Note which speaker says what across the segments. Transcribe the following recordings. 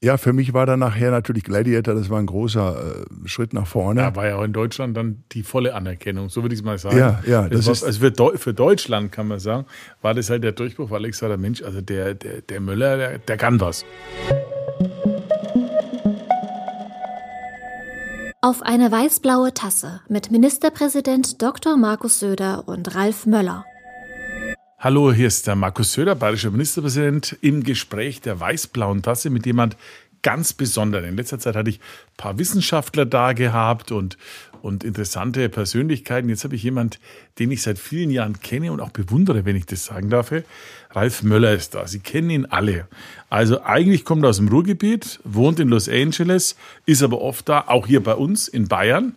Speaker 1: Ja, für mich war dann nachher natürlich Gladiator, das war ein großer äh, Schritt nach vorne.
Speaker 2: Da war ja auch in Deutschland dann die volle Anerkennung, so würde ich es mal sagen.
Speaker 1: Ja, ja. Das,
Speaker 2: das war, also für, Deu für, Deutschland kann man sagen, war das halt der Durchbruch, weil ich sage, Mensch, also der, der, der Möller, der, der kann was.
Speaker 3: Auf eine weißblaue Tasse mit Ministerpräsident Dr. Markus Söder und Ralf Möller.
Speaker 2: Hallo, hier ist der Markus Söder, bayerischer Ministerpräsident, im Gespräch der weißblauen Tasse mit jemand ganz Besonderen. In letzter Zeit hatte ich ein paar Wissenschaftler da gehabt und, und interessante Persönlichkeiten. Jetzt habe ich jemand, den ich seit vielen Jahren kenne und auch bewundere, wenn ich das sagen darf. Ralf Möller ist da. Sie kennen ihn alle. Also eigentlich kommt er aus dem Ruhrgebiet, wohnt in Los Angeles, ist aber oft da, auch hier bei uns in Bayern,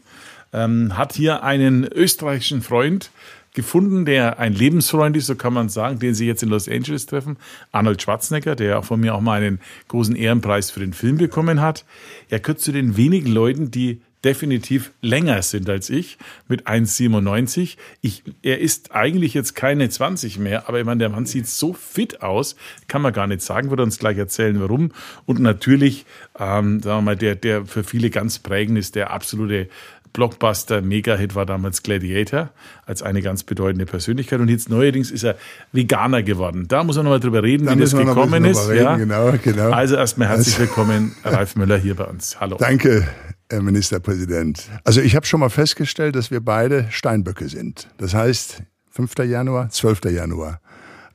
Speaker 2: ähm, hat hier einen österreichischen Freund, gefunden, der ein Lebensfreund ist, so kann man sagen, den sie jetzt in Los Angeles treffen. Arnold Schwarzenegger, der auch von mir auch mal einen großen Ehrenpreis für den Film bekommen hat. Er gehört zu den wenigen Leuten, die definitiv länger sind als ich, mit 1,97. Ich, er ist eigentlich jetzt keine 20 mehr, aber ich meine, der Mann sieht so fit aus, kann man gar nicht sagen, wird uns gleich erzählen, warum. Und natürlich, ähm, sagen wir mal, der, der für viele ganz prägend ist, der absolute Blockbuster, Mega-Hit war damals Gladiator als eine ganz bedeutende Persönlichkeit. Und jetzt neuerdings ist er Veganer geworden. Da muss man nochmal drüber reden, da wie das gekommen ist. Reden, ja. genau, genau. Also erstmal herzlich also- willkommen, Ralf Müller hier bei uns. Hallo.
Speaker 1: Danke, Herr Ministerpräsident. Also ich habe schon mal festgestellt, dass wir beide Steinböcke sind. Das heißt 5. Januar, 12. Januar.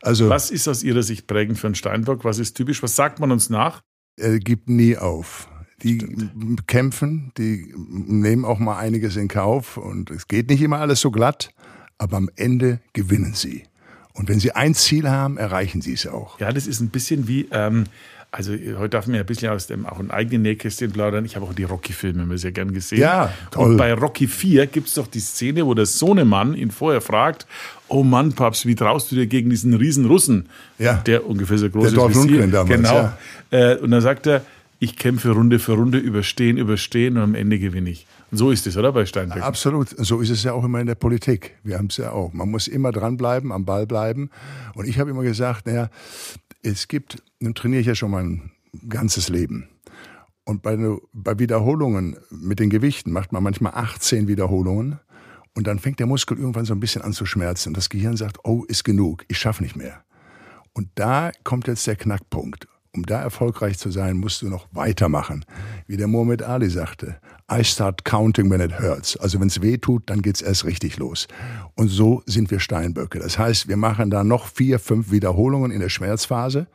Speaker 2: Also, Was ist aus Ihrer Sicht prägend für einen Steinbock? Was ist typisch? Was sagt man uns nach?
Speaker 1: Er gibt nie auf. Die Stimmt. kämpfen, die nehmen auch mal einiges in Kauf und es geht nicht immer alles so glatt, aber am Ende gewinnen sie. Und wenn sie ein Ziel haben, erreichen sie es auch.
Speaker 2: Ja, das ist ein bisschen wie, ähm, also heute darf man ja ein bisschen aus dem auch ein eigenen Nähkästchen plaudern. Ich habe auch die Rocky-Filme immer sehr gern gesehen.
Speaker 1: Ja, toll.
Speaker 2: Und bei Rocky 4 gibt es doch die Szene, wo der Sohnemann ihn vorher fragt, oh Mann, Papst, wie traust du dir gegen diesen riesen Russen?
Speaker 1: Ja.
Speaker 2: Der ungefähr so groß
Speaker 1: der ist wie Sie. Damals,
Speaker 2: Genau. Ja. Äh, und dann sagt er, ich kämpfe Runde für Runde, überstehen, überstehen und am Ende gewinne ich. Und so ist es, oder bei Steinbeck?
Speaker 1: Absolut. So ist es ja auch immer in der Politik. Wir haben es ja auch. Man muss immer dranbleiben, am Ball bleiben. Und ich habe immer gesagt, naja, es gibt, nun trainiere ich ja schon mein ganzes Leben. Und bei, bei Wiederholungen mit den Gewichten macht man manchmal 18 Wiederholungen. Und dann fängt der Muskel irgendwann so ein bisschen an zu schmerzen. Das Gehirn sagt, oh, ist genug, ich schaffe nicht mehr. Und da kommt jetzt der Knackpunkt um da erfolgreich zu sein, musst du noch weitermachen. Wie der Muhammad Ali sagte, I start counting when it hurts. Also wenn es weh tut, dann geht's erst richtig los. Und so sind wir Steinböcke. Das heißt, wir machen da noch vier, fünf Wiederholungen in der Schmerzphase.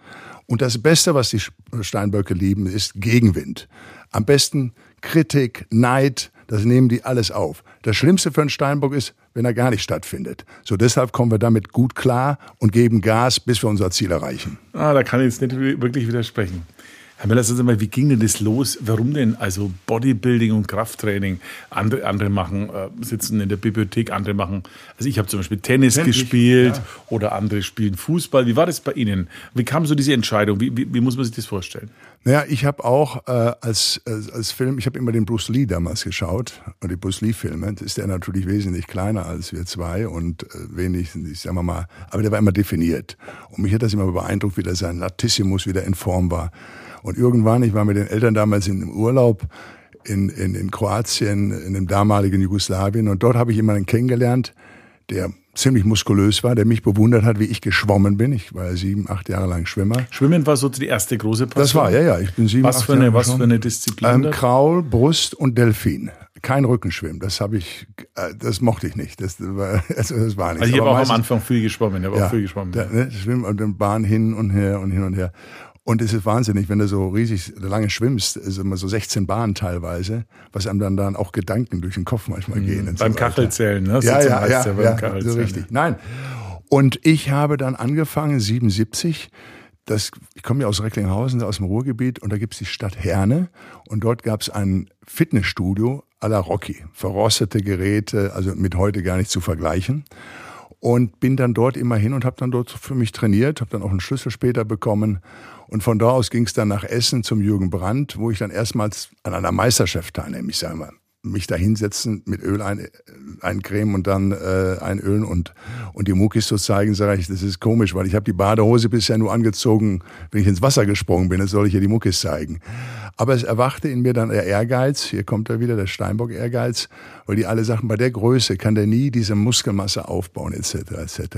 Speaker 1: Und das Beste, was die Steinböcke lieben, ist Gegenwind. Am besten Kritik, Neid, das nehmen die alles auf. Das Schlimmste für einen Steinbock ist, wenn er gar nicht stattfindet. So deshalb kommen wir damit gut klar und geben Gas, bis wir unser Ziel erreichen.
Speaker 2: Ah, da kann ich jetzt nicht wirklich widersprechen. Herr Müller, sagen Sie mal, wie ging denn das los? Warum denn also Bodybuilding und Krafttraining? Andere, andere machen, äh, sitzen in der Bibliothek, andere machen, also ich habe zum Beispiel Tennis Tennis gespielt ja. oder andere spielen Fußball. Wie war das bei Ihnen? Wie kam so diese Entscheidung? Wie, wie, wie muss man sich das vorstellen?
Speaker 1: Naja, ich habe auch äh, als, als, als Film, ich habe immer den Bruce Lee damals geschaut, und die Bruce Lee-Filme. Da ist der natürlich wesentlich kleiner als wir zwei und äh, wenig, ich sag mal, aber der war immer definiert. Und mich hat das immer beeindruckt, wie der sein Latissimus wieder in Form war. Und irgendwann, ich war mit den Eltern damals in einem Urlaub in, in, in Kroatien, in dem damaligen Jugoslawien. Und dort habe ich jemanden kennengelernt, der ziemlich muskulös war, der mich bewundert hat, wie ich geschwommen bin. Ich war ja sieben, acht Jahre lang Schwimmer.
Speaker 2: Schwimmen war so die erste große Passion?
Speaker 1: Das war, ja, ja. Ich bin sieben,
Speaker 2: was
Speaker 1: acht
Speaker 2: für eine, Jahre Was für eine Disziplin?
Speaker 1: Ähm, Kraul, Brust und Delfin. Kein Rückenschwimmen. Das habe ich, äh, das mochte ich nicht. Das war, also das war nicht.
Speaker 2: Also ich habe auch am Anfang viel geschwommen. Ich habe ja, auch viel geschwommen.
Speaker 1: Da, ne, Schwimmen und dann Bahn hin und her und hin und her. Und es ist wahnsinnig, wenn du so riesig lange schwimmst, ist immer so 16 Bahnen teilweise, was einem dann, dann auch Gedanken durch den Kopf manchmal mhm. gehen.
Speaker 2: beim so Kachelzählen, ne?
Speaker 1: Ja, ja, ja, ja, ja so richtig. Nein. Und ich habe dann angefangen, 77, das, ich komme ja aus Recklinghausen, aus dem Ruhrgebiet, und da gibt es die Stadt Herne. Und dort gab es ein Fitnessstudio à la Rocky. Verrostete Geräte, also mit heute gar nicht zu vergleichen und bin dann dort immer hin und habe dann dort für mich trainiert, habe dann auch einen Schlüssel später bekommen und von da aus ging es dann nach Essen zum Jürgen Brandt, wo ich dann erstmals an einer Meisterschaft teilnehme. Ich sage mal, mich da hinsetzen, mit Öl ein, eincremen und dann äh, einölen und, und die Muckis so zeigen, sage ich, das ist komisch, weil ich habe die Badehose bisher nur angezogen, wenn ich ins Wasser gesprungen bin, jetzt soll ich ja die Muckis zeigen. Aber es erwachte in mir dann der Ehrgeiz, hier kommt er wieder, der Steinbock-Ehrgeiz, weil die alle sagten, bei der Größe kann der nie diese Muskelmasse aufbauen, etc., etc.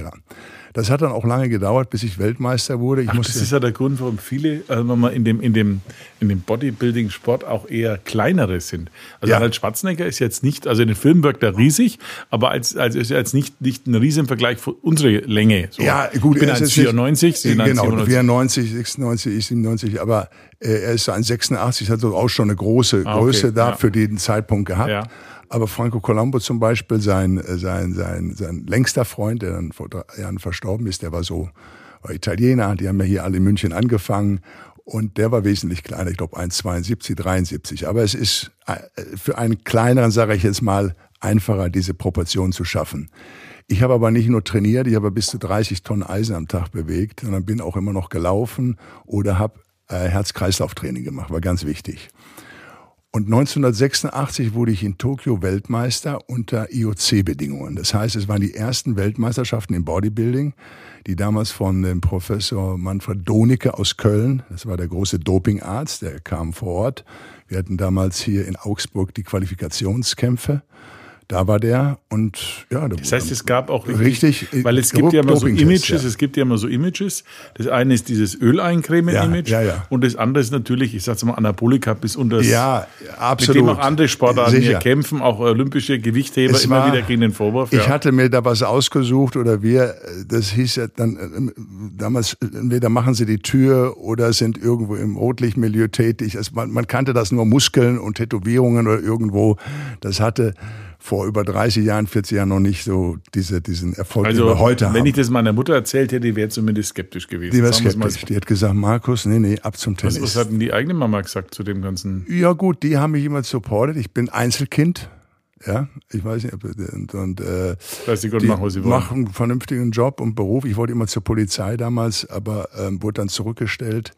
Speaker 1: Das hat dann auch lange gedauert, bis ich Weltmeister wurde. Ich
Speaker 2: Ach, das ist ja der Grund, warum viele, also wenn man in dem, in dem, in dem Bodybuilding-Sport auch eher kleinere sind. Also ja. Arnold Schwarzenegger ist jetzt nicht, also in den Filmen wirkt er riesig, aber als, als ist er jetzt nicht, nicht ein Riesen im Vergleich für unsere Länge.
Speaker 1: So. Ja, gut.
Speaker 2: Ich bin 1,94,
Speaker 1: Sie Genau, 94, 96, ich 97, aber er ist 1,86, hat so auch schon eine große ah, okay. Größe da ja. für den Zeitpunkt gehabt. Ja. Aber Franco Colombo zum Beispiel, sein, äh, sein, sein, sein längster Freund, der dann vor drei Jahren verstorben ist, der war so, war Italiener, die haben ja hier alle in München angefangen und der war wesentlich kleiner, ich glaube 1,72, 73. Aber es ist äh, für einen kleineren, sage ich jetzt mal, einfacher, diese Proportion zu schaffen. Ich habe aber nicht nur trainiert, ich habe bis zu 30 Tonnen Eisen am Tag bewegt, sondern bin auch immer noch gelaufen oder habe äh, Herz-Kreislauf-Training gemacht, war ganz wichtig. Und 1986 wurde ich in Tokio Weltmeister unter IOC-Bedingungen. Das heißt, es waren die ersten Weltmeisterschaften im Bodybuilding, die damals von dem Professor Manfred Donicke aus Köln, das war der große Dopingarzt, der kam vor Ort. Wir hatten damals hier in Augsburg die Qualifikationskämpfe. Da war der und ja.
Speaker 2: Das heißt, es gab auch richtig, richtig weil es gibt ja immer so Images, ja. es gibt ja immer so Images. Das eine ist dieses Öleincremen-Image
Speaker 1: ja, ja,
Speaker 2: und das andere ist natürlich, ich sag's mal, Anabolika bis unter
Speaker 1: ja, absolut.
Speaker 2: mit dem auch andere Sportarten hier kämpfen, auch olympische Gewichtheber es immer war, wieder gegen den Vorwurf.
Speaker 1: Ich hatte mir da was ausgesucht oder wir, das hieß ja dann äh, damals, entweder machen sie die Tür oder sind irgendwo im Rotlichtmilieu tätig. Also man, man kannte das nur Muskeln und Tätowierungen oder irgendwo. Das hatte vor über 30 Jahren, 40 Jahren noch nicht so diese, diesen Erfolg,
Speaker 2: also,
Speaker 1: den wir heute
Speaker 2: haben. Wenn ich das meiner Mutter erzählt hätte, die wäre zumindest skeptisch gewesen.
Speaker 1: Die wäre skeptisch. Die hat gesagt, Markus, nee, nee, ab zum Tennis.
Speaker 2: Was, was hat denn die eigene Mama gesagt zu dem Ganzen?
Speaker 1: Ja gut, die haben mich immer supportet. Ich bin Einzelkind. Ja, ich weiß nicht, und, und äh,
Speaker 2: weiß die machen, was sie
Speaker 1: wollen. machen einen vernünftigen Job und Beruf. Ich wollte immer zur Polizei damals, aber ähm, wurde dann zurückgestellt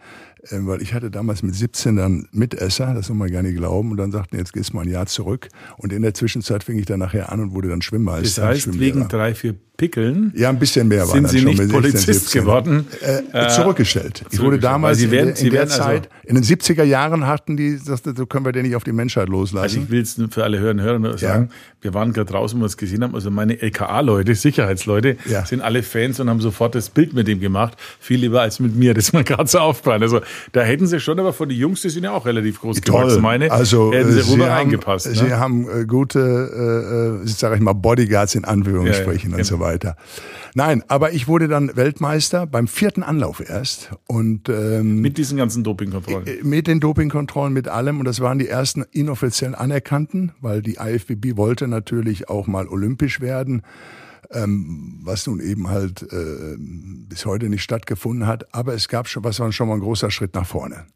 Speaker 1: weil ich hatte damals mit 17 dann Mitesser, das soll man gar nicht glauben, und dann sagten, jetzt gehst du mal ein Jahr zurück. Und in der Zwischenzeit fing ich dann nachher an und wurde dann Schwimmmeister.
Speaker 2: Das heißt, wegen drei, vier Pickeln.
Speaker 1: Ja, ein bisschen mehr
Speaker 2: waren Sie nicht Polizist geworden?
Speaker 1: Äh, zurückgestellt. Ich wurde damals Sie werden, in, in der also Zeit, also in den 70er Jahren hatten die, das, so können wir den nicht auf die Menschheit loslassen.
Speaker 2: Also ich will es für alle Hörer und Hörer sagen, ja. wir waren gerade draußen, wo wir es gesehen haben, also meine LKA-Leute, Sicherheitsleute, ja. sind alle Fans und haben sofort das Bild mit dem gemacht. Viel lieber als mit mir, das ist mir gerade so aufgefallen. Also da hätten sie schon, aber von den Jungs, die sind ja auch relativ groß
Speaker 1: Toll. gewachsen,
Speaker 2: meine,
Speaker 1: also,
Speaker 2: hätten sie,
Speaker 1: sie
Speaker 2: rüber haben, reingepasst.
Speaker 1: Ne? Sie haben äh, gute, äh, äh sage ich mal, Bodyguards in Anführungsstrichen ja, und so weiter. Nein, aber ich wurde dann Weltmeister beim vierten Anlauf erst. Und, ähm,
Speaker 2: mit diesen ganzen Dopingkontrollen? Äh,
Speaker 1: mit den Dopingkontrollen, mit allem. Und das waren die ersten inoffiziell anerkannten, weil die IFBB wollte natürlich auch mal olympisch werden. Ähm, was nun eben halt äh, bis heute nicht stattgefunden hat. Aber es gab schon, was war schon mal ein großer Schritt nach vorne.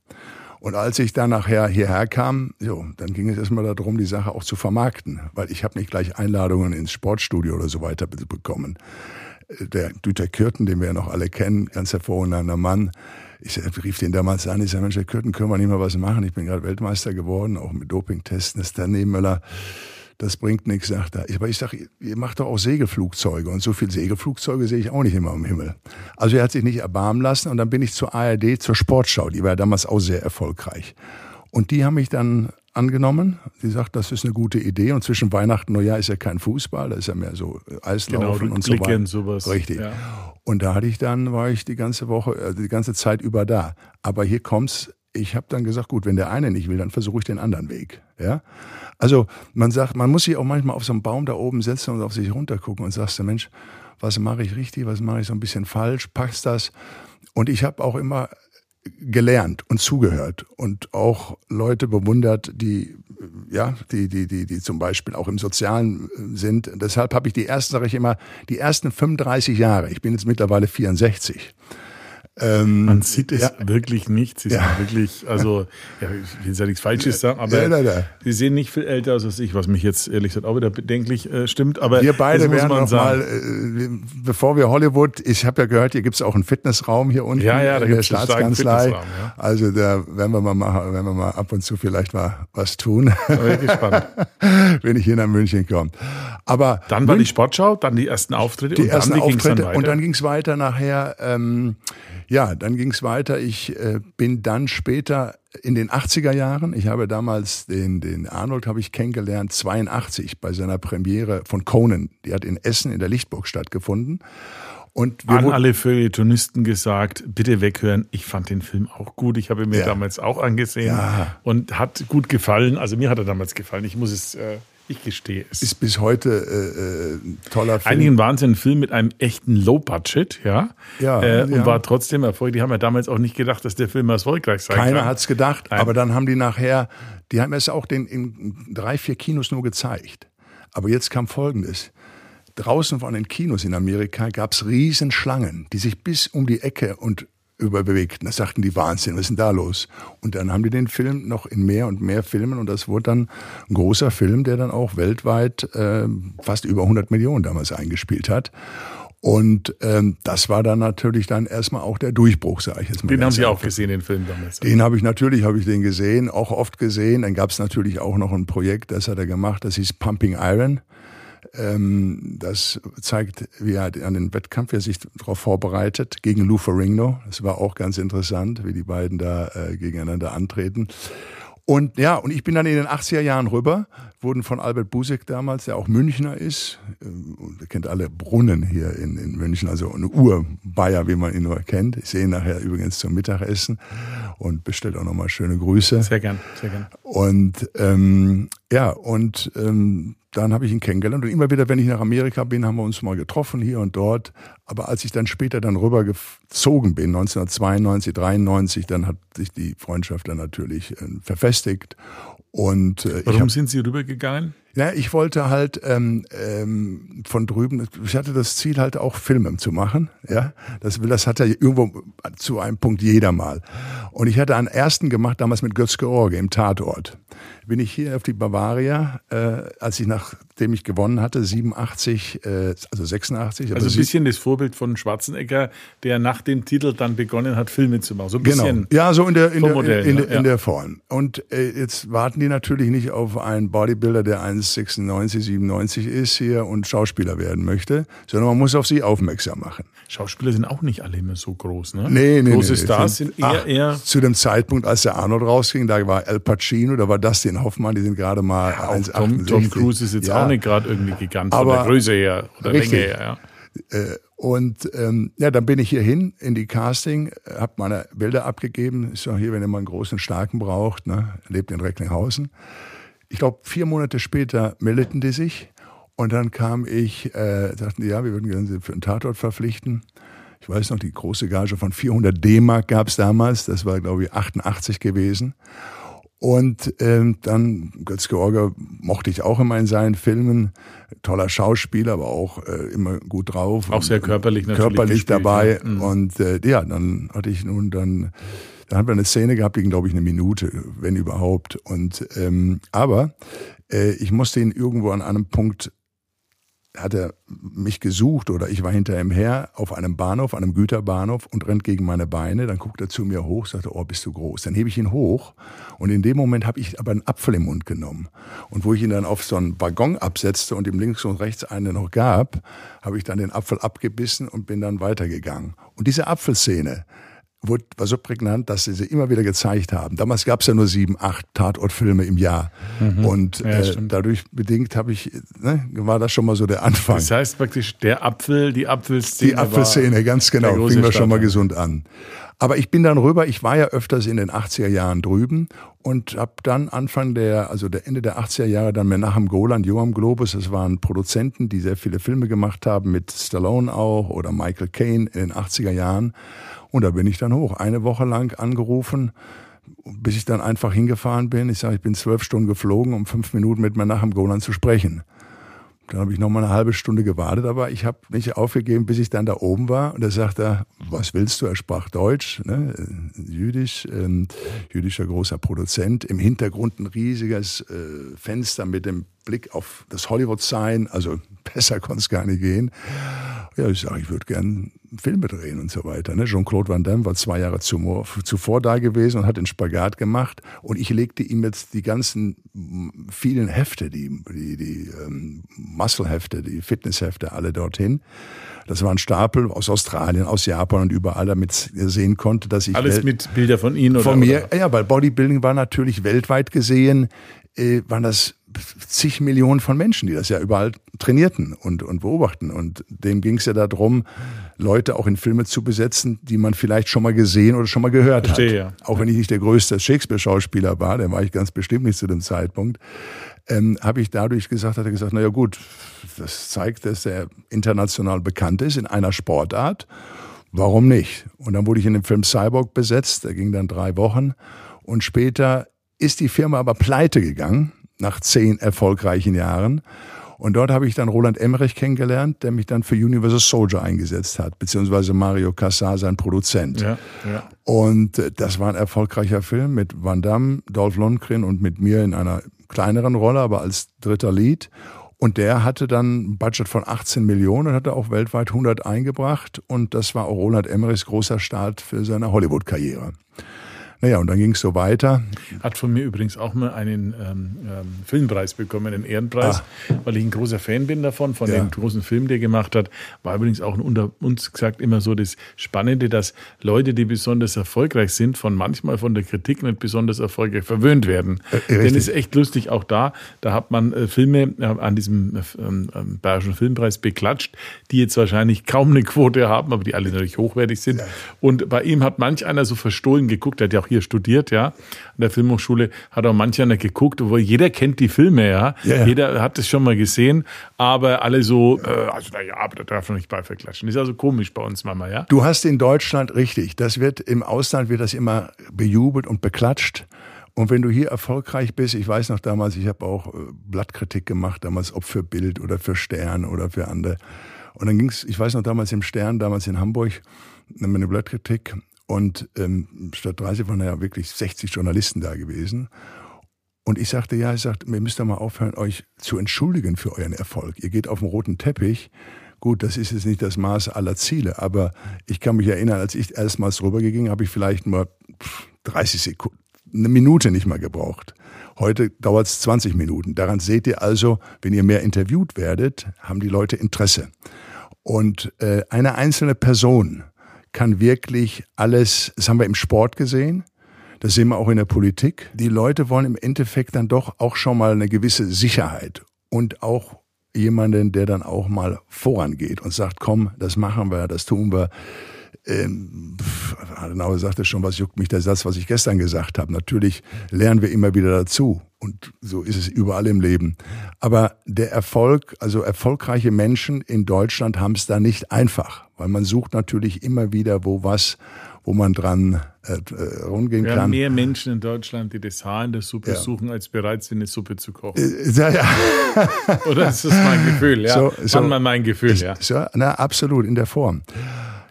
Speaker 1: Und als ich dann nachher hierher kam, so, dann ging es erstmal darum, die Sache auch zu vermarkten, weil ich habe nicht gleich Einladungen ins Sportstudio oder so weiter bekommen der Dieter Kürten, den wir ja noch alle kennen, ganz hervorragender Mann. Ich rief den damals an, ich sage, Mensch, Herr Kürten, können wir nicht mal was machen? Ich bin gerade Weltmeister geworden, auch mit Dopingtesten. Ist der Nebenmöller, das bringt nichts, sagt er. Aber ich sage, ihr macht doch auch Segelflugzeuge und so viele Segelflugzeuge sehe ich auch nicht immer am Himmel. Also er hat sich nicht erbarmen lassen und dann bin ich zur ARD, zur Sportschau, die war ja damals auch sehr erfolgreich. Und die haben mich dann angenommen. Sie sagt, das ist eine gute Idee. Und zwischen Weihnachten und Neujahr ist ja kein Fußball, da ist ja mehr so Eislaufen
Speaker 2: genau,
Speaker 1: und so weiter.
Speaker 2: Sowas.
Speaker 1: Richtig. Ja. Und da hatte ich dann, war ich die ganze Woche, also die ganze Zeit über da. Aber hier kommt's. Ich habe dann gesagt, gut, wenn der eine nicht will, dann versuche ich den anderen Weg. Ja. Also man sagt, man muss sich auch manchmal auf so einen Baum da oben setzen und auf sich runtergucken und sagst, Mensch, was mache ich richtig, was mache ich so ein bisschen falsch, packst das. Und ich habe auch immer gelernt und zugehört und auch Leute bewundert, die ja, die die die die zum Beispiel auch im Sozialen sind. Deshalb habe ich die ersten, sage ich immer, die ersten 35 Jahre. Ich bin jetzt mittlerweile 64
Speaker 2: Ähm, Man sieht es ja. wirklich nicht. Sie sind wirklich, also, ja, ich will ja nichts Falsches sagen, aber ja, sie sehen nicht viel älter aus als ich, was mich jetzt ehrlich gesagt auch wieder bedenklich äh, stimmt. Aber
Speaker 1: wir beide werden noch sagen. mal, äh, bevor wir Hollywood, ich habe ja gehört, hier gibt es auch einen Fitnessraum hier unten
Speaker 2: ja, ja, da
Speaker 1: in der Staatskanzlei. Ja. Also da werden wir mal machen, werden wir mal ab und zu vielleicht mal was tun. Da bin ich gespannt. Wenn ich hier nach München komme. Aber
Speaker 2: dann war die Sportschau, dann die ersten Auftritte
Speaker 1: die und ersten dann, Auftritte dann und dann ging es weiter nachher. Ähm, ja, dann ging es weiter. Ich äh, bin dann später in den 80er Jahren, ich habe damals den, den Arnold habe ich kennengelernt, 82 bei seiner Premiere von Conan. Die hat in Essen in der Lichtburg stattgefunden.
Speaker 2: Und wir An alle Feuilletonisten gesagt, bitte weghören. Ich fand den Film auch gut. Ich habe ihn mir ja. damals auch angesehen ja. und hat gut gefallen. Also mir hat er damals gefallen. Ich muss es äh, ich gestehe es.
Speaker 1: Ist bis heute äh, äh, toller
Speaker 2: Film. Einigen waren es ein Film mit einem echten Low-Budget, ja. Ja, äh, und ja. war trotzdem erfolgreich. Die haben ja damals auch nicht gedacht, dass der Film erfolgreich sein
Speaker 1: Keiner kann. Keiner hat es gedacht, Nein. aber dann haben die nachher, die haben es auch den, in drei, vier Kinos nur gezeigt. Aber jetzt kam Folgendes. Draußen von den Kinos in Amerika gab es Riesenschlangen, die sich bis um die Ecke und überbewegt. Da sagten die Wahnsinn, was ist denn da los? Und dann haben die den Film noch in mehr und mehr Filmen und das wurde dann ein großer Film, der dann auch weltweit äh, fast über 100 Millionen damals eingespielt hat. Und ähm, das war dann natürlich dann erstmal auch der Durchbruch, sage ich jetzt mal.
Speaker 2: Den haben Sie auch gesehen, den Film damals.
Speaker 1: Den habe ich natürlich, habe ich den gesehen, auch oft gesehen. Dann gab es natürlich auch noch ein Projekt, das hat er gemacht, das hieß Pumping Iron. Ähm, das zeigt, wie er an den Wettkampf, wie er sich darauf vorbereitet, gegen Lou Ferrigno. Das war auch ganz interessant, wie die beiden da äh, gegeneinander antreten. Und ja, und ich bin dann in den 80er Jahren rüber, wurden von Albert Busek damals, der auch Münchner ist, äh, kennt alle Brunnen hier in, in München, also eine Urbayer, wie man ihn nur kennt. Ich sehe ihn nachher übrigens zum Mittagessen und bestellt auch nochmal schöne Grüße.
Speaker 2: Sehr gern, sehr gern.
Speaker 1: Und ähm, ja, und ähm, dann habe ich ihn kennengelernt und immer wieder, wenn ich nach Amerika bin, haben wir uns mal getroffen hier und dort. Aber als ich dann später dann rübergezogen bin, 1992, 93, dann hat sich die Freundschaft dann natürlich äh, verfestigt. Und
Speaker 2: äh, warum hab, sind Sie rübergegangen?
Speaker 1: Ja, ich wollte halt ähm, ähm, von drüben, ich hatte das Ziel halt auch Filme zu machen. Ja, das, das hat ja irgendwo zu einem Punkt jeder mal. Und ich hatte einen ersten gemacht, damals mit Götz George im Tatort bin ich hier auf die Bavaria, äh, als ich nachdem ich gewonnen hatte, 87, äh, also 86.
Speaker 2: Also ein bisschen das Vorbild von Schwarzenegger, der nach dem Titel dann begonnen hat, Filme zu machen. So ein
Speaker 1: genau. bisschen. Ja, so in der, in, der, Modell, in, in, ja. in, der Form. Und äh, jetzt warten die natürlich nicht auf einen Bodybuilder, der 1,96, 97 ist hier und Schauspieler werden möchte, sondern man muss auf sie aufmerksam machen.
Speaker 2: Schauspieler sind auch nicht alle immer so groß, ne?
Speaker 1: Nee, nee,
Speaker 2: Große
Speaker 1: nee.
Speaker 2: Stars sind eher, ach, eher.
Speaker 1: Zu dem Zeitpunkt, als der Arnold rausging, da war Al Pacino, da war Dustin Hoffmann, die sind gerade mal
Speaker 2: ja, 1,68. Tom, Tom Cruise ist jetzt ja. auch nicht gerade irgendwie gigantisch von der Größe her oder richtig. Länge her.
Speaker 1: Ja. Äh, und ähm, ja, dann bin ich hier hin in die Casting, habe meine Bilder abgegeben. Ist ja hier, wenn ihr mal einen großen Starken braucht, ne? lebt in Recklinghausen. Ich glaube, vier Monate später meldeten die sich und dann kam ich, äh, sagten die, ja, wir würden gerne Sie für einen Tatort verpflichten. Ich weiß noch, die große Gage von 400 D-Mark gab es damals. Das war, glaube ich, 88 gewesen. Und ähm, dann Götz George mochte ich auch immer in seinen Filmen. Toller Schauspieler, aber auch äh, immer gut drauf.
Speaker 2: Auch sehr körperlich natürlich.
Speaker 1: Körperlich dabei. Ja. Mhm. Und äh, ja, dann hatte ich nun dann, dann haben wir eine Szene gehabt, die ging, glaube ich, eine Minute, wenn überhaupt. Und ähm, aber äh, ich musste ihn irgendwo an einem Punkt hat er mich gesucht oder ich war hinter ihm her auf einem Bahnhof, einem Güterbahnhof und rennt gegen meine Beine. Dann guckt er zu mir hoch, sagte, oh, bist du groß. Dann hebe ich ihn hoch und in dem Moment habe ich aber einen Apfel im Mund genommen. Und wo ich ihn dann auf so einen Waggon absetzte und ihm links und rechts einen noch gab, habe ich dann den Apfel abgebissen und bin dann weitergegangen. Und diese Apfelszene, wurde, war so prägnant, dass sie sie immer wieder gezeigt haben. Damals gab es ja nur sieben, acht Tatortfilme im Jahr. Mhm. Und ja, äh, dadurch bedingt habe ich, ne, war das schon mal so der Anfang.
Speaker 2: Das heißt praktisch der Apfel, die Apfelszene.
Speaker 1: Die Apfelszene, ganz genau. Fing wir schon mal gesund an. Aber ich bin dann rüber, ich war ja öfters in den 80er Jahren drüben und habe dann Anfang der, also der Ende der 80er Jahre dann Menachem Golan, Joam Globus, das waren Produzenten, die sehr viele Filme gemacht haben, mit Stallone auch oder Michael Caine in den 80er Jahren. Und da bin ich dann hoch, eine Woche lang angerufen, bis ich dann einfach hingefahren bin. Ich sage, ich bin zwölf Stunden geflogen, um fünf Minuten mit Menachem Golan zu sprechen. Dann habe ich noch mal eine halbe Stunde gewartet, aber ich habe nicht aufgegeben, bis ich dann da oben war. Und da sagte er, was willst du? Er sprach Deutsch, ne? jüdisch, ähm, jüdischer großer Produzent. Im Hintergrund ein riesiges äh, Fenster mit dem Blick auf das Hollywood-Sign. Also besser konnte es gar nicht gehen. Ja, ich sage, ich würde gern Filme drehen und so weiter. Ne? Jean-Claude Van Damme war zwei Jahre zuvor, da gewesen und hat den Spagat gemacht. Und ich legte ihm jetzt die ganzen vielen Hefte, die, die, die ähm, Muscle-Hefte, die Fitness-Hefte alle dorthin. Das war ein Stapel aus Australien, aus Japan und überall, damit er sehen konnte, dass ich...
Speaker 2: Alles mit Bilder von Ihnen oder?
Speaker 1: Von mir, oder? ja, weil Bodybuilding war natürlich weltweit gesehen, äh, waren das zig Millionen von Menschen, die das ja überall trainierten und, und beobachten. Und dem ging es ja darum, Leute auch in Filme zu besetzen, die man vielleicht schon mal gesehen oder schon mal gehört Verstehe, hat. Ja. Auch wenn ich nicht der größte Shakespeare-Schauspieler war, der war ich ganz bestimmt nicht zu dem Zeitpunkt, ähm, habe ich dadurch gesagt, hat er gesagt, naja gut, das zeigt, dass er international bekannt ist in einer Sportart. Warum nicht? Und dann wurde ich in dem Film Cyborg besetzt, der ging dann drei Wochen. Und später ist die Firma aber pleite gegangen nach zehn erfolgreichen Jahren. Und dort habe ich dann Roland Emmerich kennengelernt, der mich dann für Universal Soldier eingesetzt hat, beziehungsweise Mario Cassar, sein Produzent. Ja, ja. Und äh, das war ein erfolgreicher Film mit Van Damme, Dolph Lundgren und mit mir in einer kleineren Rolle, aber als dritter Lied. Und der hatte dann ein Budget von 18 Millionen und hatte auch weltweit 100 eingebracht. Und das war auch Roland Emmerichs großer Start für seine Hollywood-Karriere. Naja, und dann ging es so weiter.
Speaker 2: Hat von mir übrigens auch mal einen ähm, ähm, Filmpreis bekommen, einen Ehrenpreis, ah. weil ich ein großer Fan bin davon, von ja. dem großen Film, der er gemacht hat. War übrigens auch unter uns gesagt immer so das Spannende, dass Leute, die besonders erfolgreich sind, von manchmal von der Kritik nicht besonders erfolgreich verwöhnt werden. Äh, Denn es ist echt lustig, auch da, da hat man äh, Filme äh, an diesem äh, ähm, ähm, Bayerischen Filmpreis beklatscht, die jetzt wahrscheinlich kaum eine Quote haben, aber die alle natürlich hochwertig sind. Ja. Und bei ihm hat manch einer so verstohlen geguckt, der hat ja auch hier studiert, ja, an der Filmhochschule, hat auch manch einer geguckt, wo jeder kennt die Filme, ja. ja. Jeder hat es schon mal gesehen, aber alle so, äh, also naja, aber da darf man nicht bei verklatschen. Ist also komisch bei uns, Mama, ja.
Speaker 1: Du hast in Deutschland richtig, das wird im Ausland wird das immer bejubelt und beklatscht. Und wenn du hier erfolgreich bist, ich weiß noch damals, ich habe auch äh, Blattkritik gemacht, damals ob für Bild oder für Stern oder für andere. Und dann ging es, ich weiß noch damals im Stern, damals in Hamburg, eine Blattkritik und ähm, statt 30 waren ja wirklich 60 Journalisten da gewesen. Und ich sagte, ja, ich sagte, ihr müsst ja mal aufhören, euch zu entschuldigen für euren Erfolg. Ihr geht auf den roten Teppich. Gut, das ist jetzt nicht das Maß aller Ziele, aber ich kann mich erinnern, als ich erstmals rübergegangen, habe ich vielleicht nur 30 Sekunden, eine Minute nicht mal gebraucht. Heute dauert es 20 Minuten. Daran seht ihr also, wenn ihr mehr interviewt werdet, haben die Leute Interesse. Und äh, eine einzelne Person kann wirklich alles, das haben wir im Sport gesehen, das sehen wir auch in der Politik. Die Leute wollen im Endeffekt dann doch auch schon mal eine gewisse Sicherheit und auch jemanden, der dann auch mal vorangeht und sagt, komm, das machen wir, das tun wir. Ähm, Adenauer sagte schon, was juckt mich der Satz, was ich gestern gesagt habe. Natürlich lernen wir immer wieder dazu. Und so ist es überall im Leben. Aber der Erfolg, also erfolgreiche Menschen in Deutschland haben es da nicht einfach. Weil man sucht natürlich immer wieder, wo was, wo man dran äh, äh rumgehen
Speaker 2: Wir
Speaker 1: kann.
Speaker 2: Haben mehr Menschen in Deutschland, die das Haar in der Suppe ja. suchen, als bereit sind, eine Suppe zu kochen. Äh,
Speaker 1: ja, ja.
Speaker 2: Oder ist das mein Gefühl? Ja, so, so, mal mein Gefühl, ja.
Speaker 1: So, na, absolut, in der Form.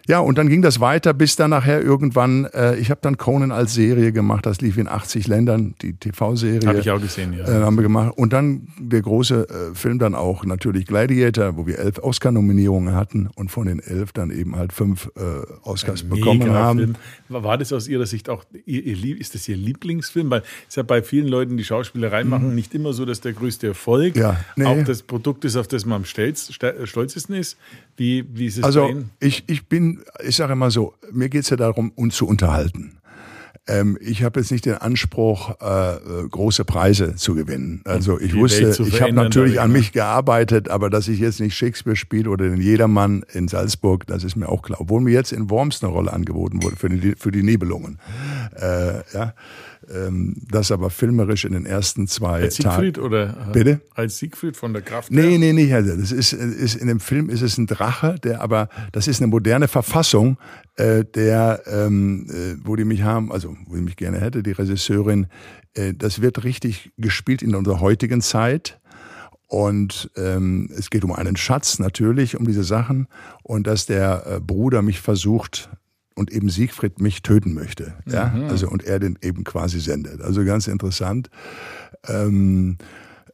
Speaker 1: Ja, und dann ging das weiter, bis dann nachher irgendwann, äh, ich habe dann Conan als Serie gemacht, das lief in 80 Ländern, die TV-Serie.
Speaker 2: Habe ich auch gesehen, ja.
Speaker 1: Äh, haben wir gemacht. Und dann der große äh, Film dann auch, natürlich Gladiator, wo wir elf Oscar-Nominierungen hatten und von den elf dann eben halt fünf äh, Oscars Ein bekommen haben. Film.
Speaker 2: War das aus Ihrer Sicht auch, ihr, ihr, ist das Ihr Lieblingsfilm? Weil es ja bei vielen Leuten, die Schauspielerei mhm. machen, nicht immer so, dass der größte Erfolg ja, nee. auch das Produkt ist, auf das man am stolzesten ist. Wie, wie ist es
Speaker 1: also? Ich, ich bin, ich sage immer so, mir geht es ja darum, uns zu unterhalten. Ähm, ich habe jetzt nicht den Anspruch, äh, große Preise zu gewinnen. Also ich wusste, ich habe natürlich an mich gearbeitet, aber dass ich jetzt nicht Shakespeare spiele oder den Jedermann in Salzburg, das ist mir auch klar. Obwohl mir jetzt in Worms eine Rolle angeboten wurde für die, für die Nebelungen. Äh, ja das aber filmerisch in den ersten zwei
Speaker 2: als Siegfried Tagen. oder
Speaker 1: äh, bitte
Speaker 2: als Siegfried von der Kraft.
Speaker 1: Nee, nee, nee, also das ist, ist in dem Film ist es ein Drache, der aber das ist eine moderne Verfassung, äh, der ähm, äh, wo die mich haben, also wo ich mich gerne hätte, die Regisseurin. Äh, das wird richtig gespielt in unserer heutigen Zeit Und ähm, es geht um einen Schatz natürlich, um diese Sachen. Und dass der äh, Bruder mich versucht und eben Siegfried mich töten möchte. Ja? Mhm. Also und er den eben quasi sendet. Also ganz interessant. Ähm,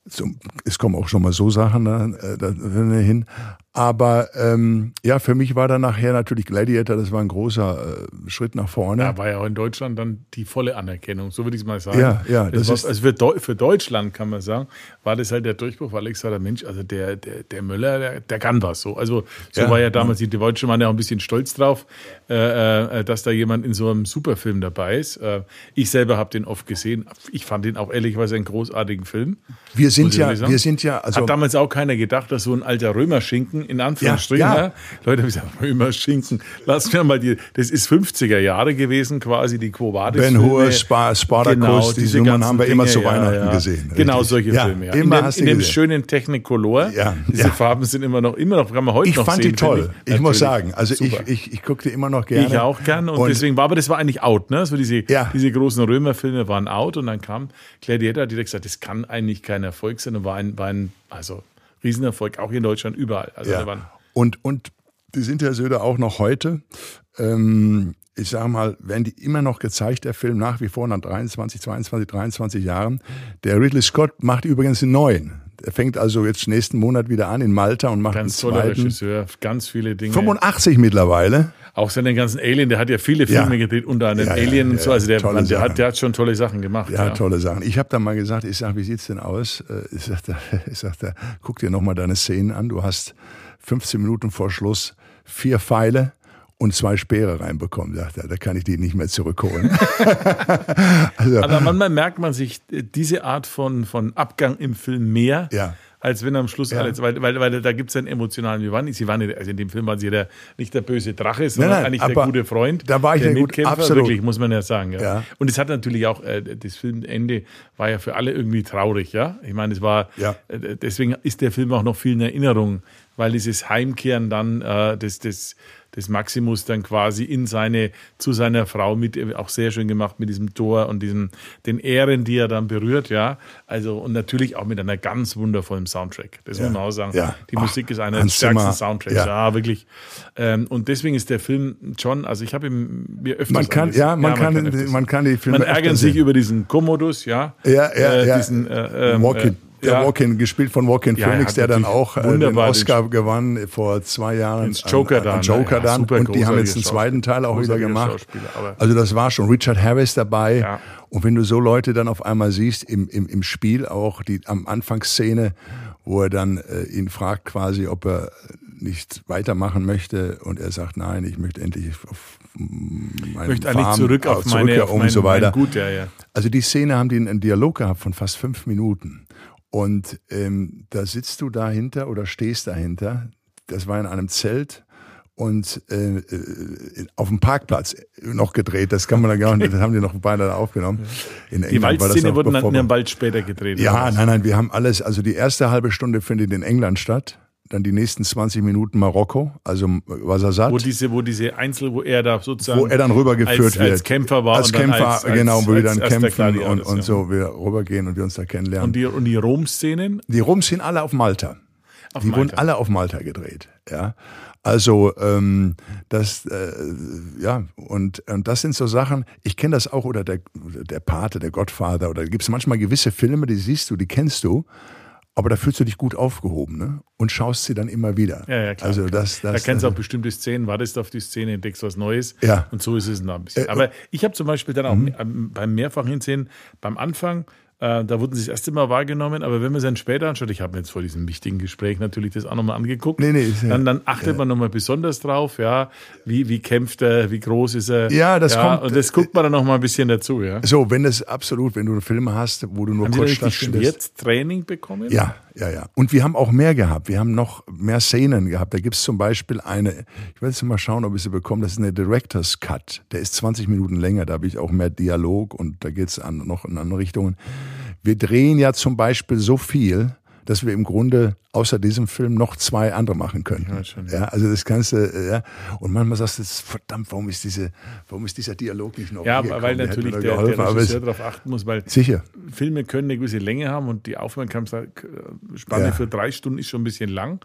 Speaker 1: so, es kommen auch schon mal so Sachen äh, da, da hin. Aber ähm, ja, für mich war dann nachher natürlich Gladiator, das war ein großer äh, Schritt nach vorne.
Speaker 2: Ja, war ja auch in Deutschland dann die volle Anerkennung, so würde ich es mal sagen.
Speaker 1: Ja, ja.
Speaker 2: Das, das war, also für, Deu für, Deutschland kann man sagen, war das halt der Durchbruch, weil ich gesagt Mensch, also der, der, der Müller, der, der kann was so. Also so ja, war ja damals ja. die Deutschen waren ja auch ein bisschen stolz drauf, äh, äh, dass da jemand in so einem Superfilm dabei ist. Äh, ich selber habe den oft gesehen. Ich fand den auch ehrlicherweise einen großartigen Film.
Speaker 1: Wir sind ja, wir sind ja,
Speaker 2: also hat damals auch keiner gedacht, dass so ein alter Römerschinken in Anführungsstrichen. Ja, ja. Leute haben gesagt, immer Schinken. Lass mir mal die, das ist 50er Jahre gewesen quasi, die Quo Vadis
Speaker 1: Ben Hur, Sp Spartacus, genau, diese Nummern haben wir Dinge, immer zu Weihnachten ja, gesehen.
Speaker 2: Genau solche Filme, ja. Immer in dem, in dem schönen Technicolor. Ja, Diese Farben sind immer noch, immer noch, kann man heute
Speaker 1: ich
Speaker 2: noch
Speaker 1: sehen.
Speaker 2: Ich
Speaker 1: fand die toll. Ich, ich muss sagen, also ich, ich, ich guckte immer noch gerne.
Speaker 2: Ich auch gerne und, und, deswegen war, aber das war eigentlich out, ne? So diese, diese großen Römerfilme waren out und dann kam Gladiator, hat direkt gesagt, das kann eigentlich kein Erfolg sein und war ein, war ein also Riesenerfolg, auch hier in Deutschland, überall. Also
Speaker 1: ja. Und, und die sind ja Söder auch noch heute. Ähm, ich sage mal, werden die immer noch gezeigt, der Film, nach wie vor nach 23, 22, 23 Jahren. Der Ridley Scott macht übrigens den neuen. Er fängt also jetzt nächsten Monat wieder an in Malta und macht
Speaker 2: ganz
Speaker 1: einen zweiten.
Speaker 2: Toller Regisseur, ganz viele Dinge.
Speaker 1: 85 mittlerweile.
Speaker 2: Auch seine ganzen Alien, der hat ja viele Filme ja. gedreht, unter anderem ja, Alien ja, und so. Also der, man, der, hat, der hat schon tolle Sachen gemacht.
Speaker 1: Ja, tolle Sachen. Ich habe dann mal gesagt, ich sage, wie sieht's denn aus? Äh, ich sagte, ich sagte, guck dir nochmal deine Szenen an. Du hast 15 Minuten vor Schluss vier Pfeile und zwei Speere reinbekommen. Da, da kann ich die nicht mehr zurückholen.
Speaker 2: also, Aber manchmal merkt man sich äh, diese Art von, von Abgang im Film mehr. Ja als wenn am Schluss ja. alles, weil, weil, weil da gibt es einen emotionalen, wir waren, sie waren nicht, also in dem Film waren sie der, nicht der böse Drache, sondern nein, nein, eigentlich der gute Freund.
Speaker 1: Da war ich der, der Mitkämpfer, absolut.
Speaker 2: wirklich, muss man ja sagen. Ja. ja. Und es hat natürlich auch, äh, das Filmende war ja für alle irgendwie traurig, ja. Ich meine, es war, ja. äh, deswegen ist der Film auch noch viel in Erinnerung, weil dieses Heimkehren dann, äh, das, das, des Maximus dann quasi in seine, zu seiner Frau mit, auch sehr schön gemacht mit diesem Tor und diesem, den Ehren, die er dann berührt, ja. Also, und natürlich auch mit einer ganz wundervollen Soundtrack. Das ja. muss man auch sagen. Ja. Die Ach, Musik ist einer der stärksten Soundtracks, ja, ja wirklich. Ähm, und deswegen ist der Film schon, also ich habe ihn mir öfters
Speaker 1: man kann, ja, man, kann, man kann, man kann die Filme
Speaker 2: Man ärgert sich über diesen Commodus, ja.
Speaker 1: Ja, ja, äh, ja. Diesen, äh, ähm, Walking, der ja. Walken, gespielt von Walking ja, Phoenix, der dann auch äh, den Oscar den gewann vor zwei Jahren.
Speaker 2: Joker dann.
Speaker 1: Joker dann. und die haben jetzt einen zweiten Teil auch wieder gemacht. Also das war schon Richard Harris dabei. Und wenn du so Leute dann auf einmal siehst im, im, im Spiel, auch die am Anfangsszene, wo er dann äh, ihn fragt quasi, ob er nicht weitermachen möchte und er sagt, nein, ich möchte endlich auf
Speaker 2: mein möchte eigentlich zurück auf meine,
Speaker 1: zurück, um mein, so weiter.
Speaker 2: Gut, ja, ja.
Speaker 1: Also die Szene haben die einen Dialog gehabt von fast fünf Minuten. Und ähm, da sitzt du dahinter oder stehst dahinter. Das war in einem Zelt und äh, äh, auf dem Parkplatz noch gedreht. Das kann man da gar nicht, das haben die noch beide aufgenommen.
Speaker 2: In die Waldszene wurde dann in einem Wald später gedreht.
Speaker 1: Ja, nein, nein, wir haben alles, also die erste halbe Stunde findet in England statt dann die nächsten 20 Minuten Marokko, also Wasasat.
Speaker 2: Wo diese, wo diese Einzel, wo er da sozusagen.
Speaker 1: Wo er dann rübergeführt
Speaker 2: als,
Speaker 1: wird.
Speaker 2: Als Kämpfer war.
Speaker 1: Als Kämpfer, als, genau, wo wir dann kämpfen und, und so wir rübergehen und wir uns da kennenlernen.
Speaker 2: Und die, und die Rom-Szenen?
Speaker 1: Die Rom-Szenen alle auf Malta. Auf die Malta. wurden alle auf Malta gedreht, ja. Also ähm, das, äh, ja, und, und das sind so Sachen, ich kenne das auch, oder der, der Pate, der Gottvater, oder gibt es manchmal gewisse Filme, die siehst du, die kennst du, aber da fühlst du dich gut aufgehoben ne? und schaust sie dann immer wieder.
Speaker 2: Ja, ja, klar.
Speaker 1: Also das, das,
Speaker 2: da kennst du auch bestimmte Szenen, wartest auf die Szene, entdeckst was Neues.
Speaker 1: Ja.
Speaker 2: Und so ist es noch ein bisschen. Äh, aber ich habe zum Beispiel dann auch mhm. beim mehrfachen Hinsehen, beim Anfang äh, da wurden sie das erste Mal wahrgenommen, aber wenn man es dann später anschaut, ich habe mir jetzt vor diesem wichtigen Gespräch natürlich das auch nochmal angeguckt,
Speaker 1: nee, nee,
Speaker 2: dann, dann achtet ja. man nochmal besonders drauf, ja, wie, wie kämpft er, wie groß ist er.
Speaker 1: Ja, das ja, kommt.
Speaker 2: Und das guckt man dann nochmal ein bisschen dazu, ja.
Speaker 1: So, wenn es absolut, wenn du einen Film hast, wo du nur
Speaker 2: Haben
Speaker 1: kurz
Speaker 2: stattfindest. Training bekommen?
Speaker 1: Ja, ja, ja. Und wir haben auch mehr gehabt. Wir haben noch mehr Szenen gehabt. Da gibt es zum Beispiel eine, ich werde jetzt mal schauen, ob ich sie bekomme, das ist eine Director's Cut. Der ist 20 Minuten länger, da habe ich auch mehr Dialog und da geht es noch in andere Richtungen. Wir drehen ja zum Beispiel so viel, dass wir im Grunde außer diesem Film noch zwei andere machen können. Ja, schon, ja. ja also das äh, ja. Und manchmal sagst du, verdammt, warum ist diese, warum ist dieser Dialog nicht noch
Speaker 2: Ja, weil natürlich der, der Regisseur darauf achten muss, weil
Speaker 1: sicher.
Speaker 2: Filme können eine gewisse Länge haben und die Aufmerksamkeitsspanne ja. für drei Stunden ist schon ein bisschen lang.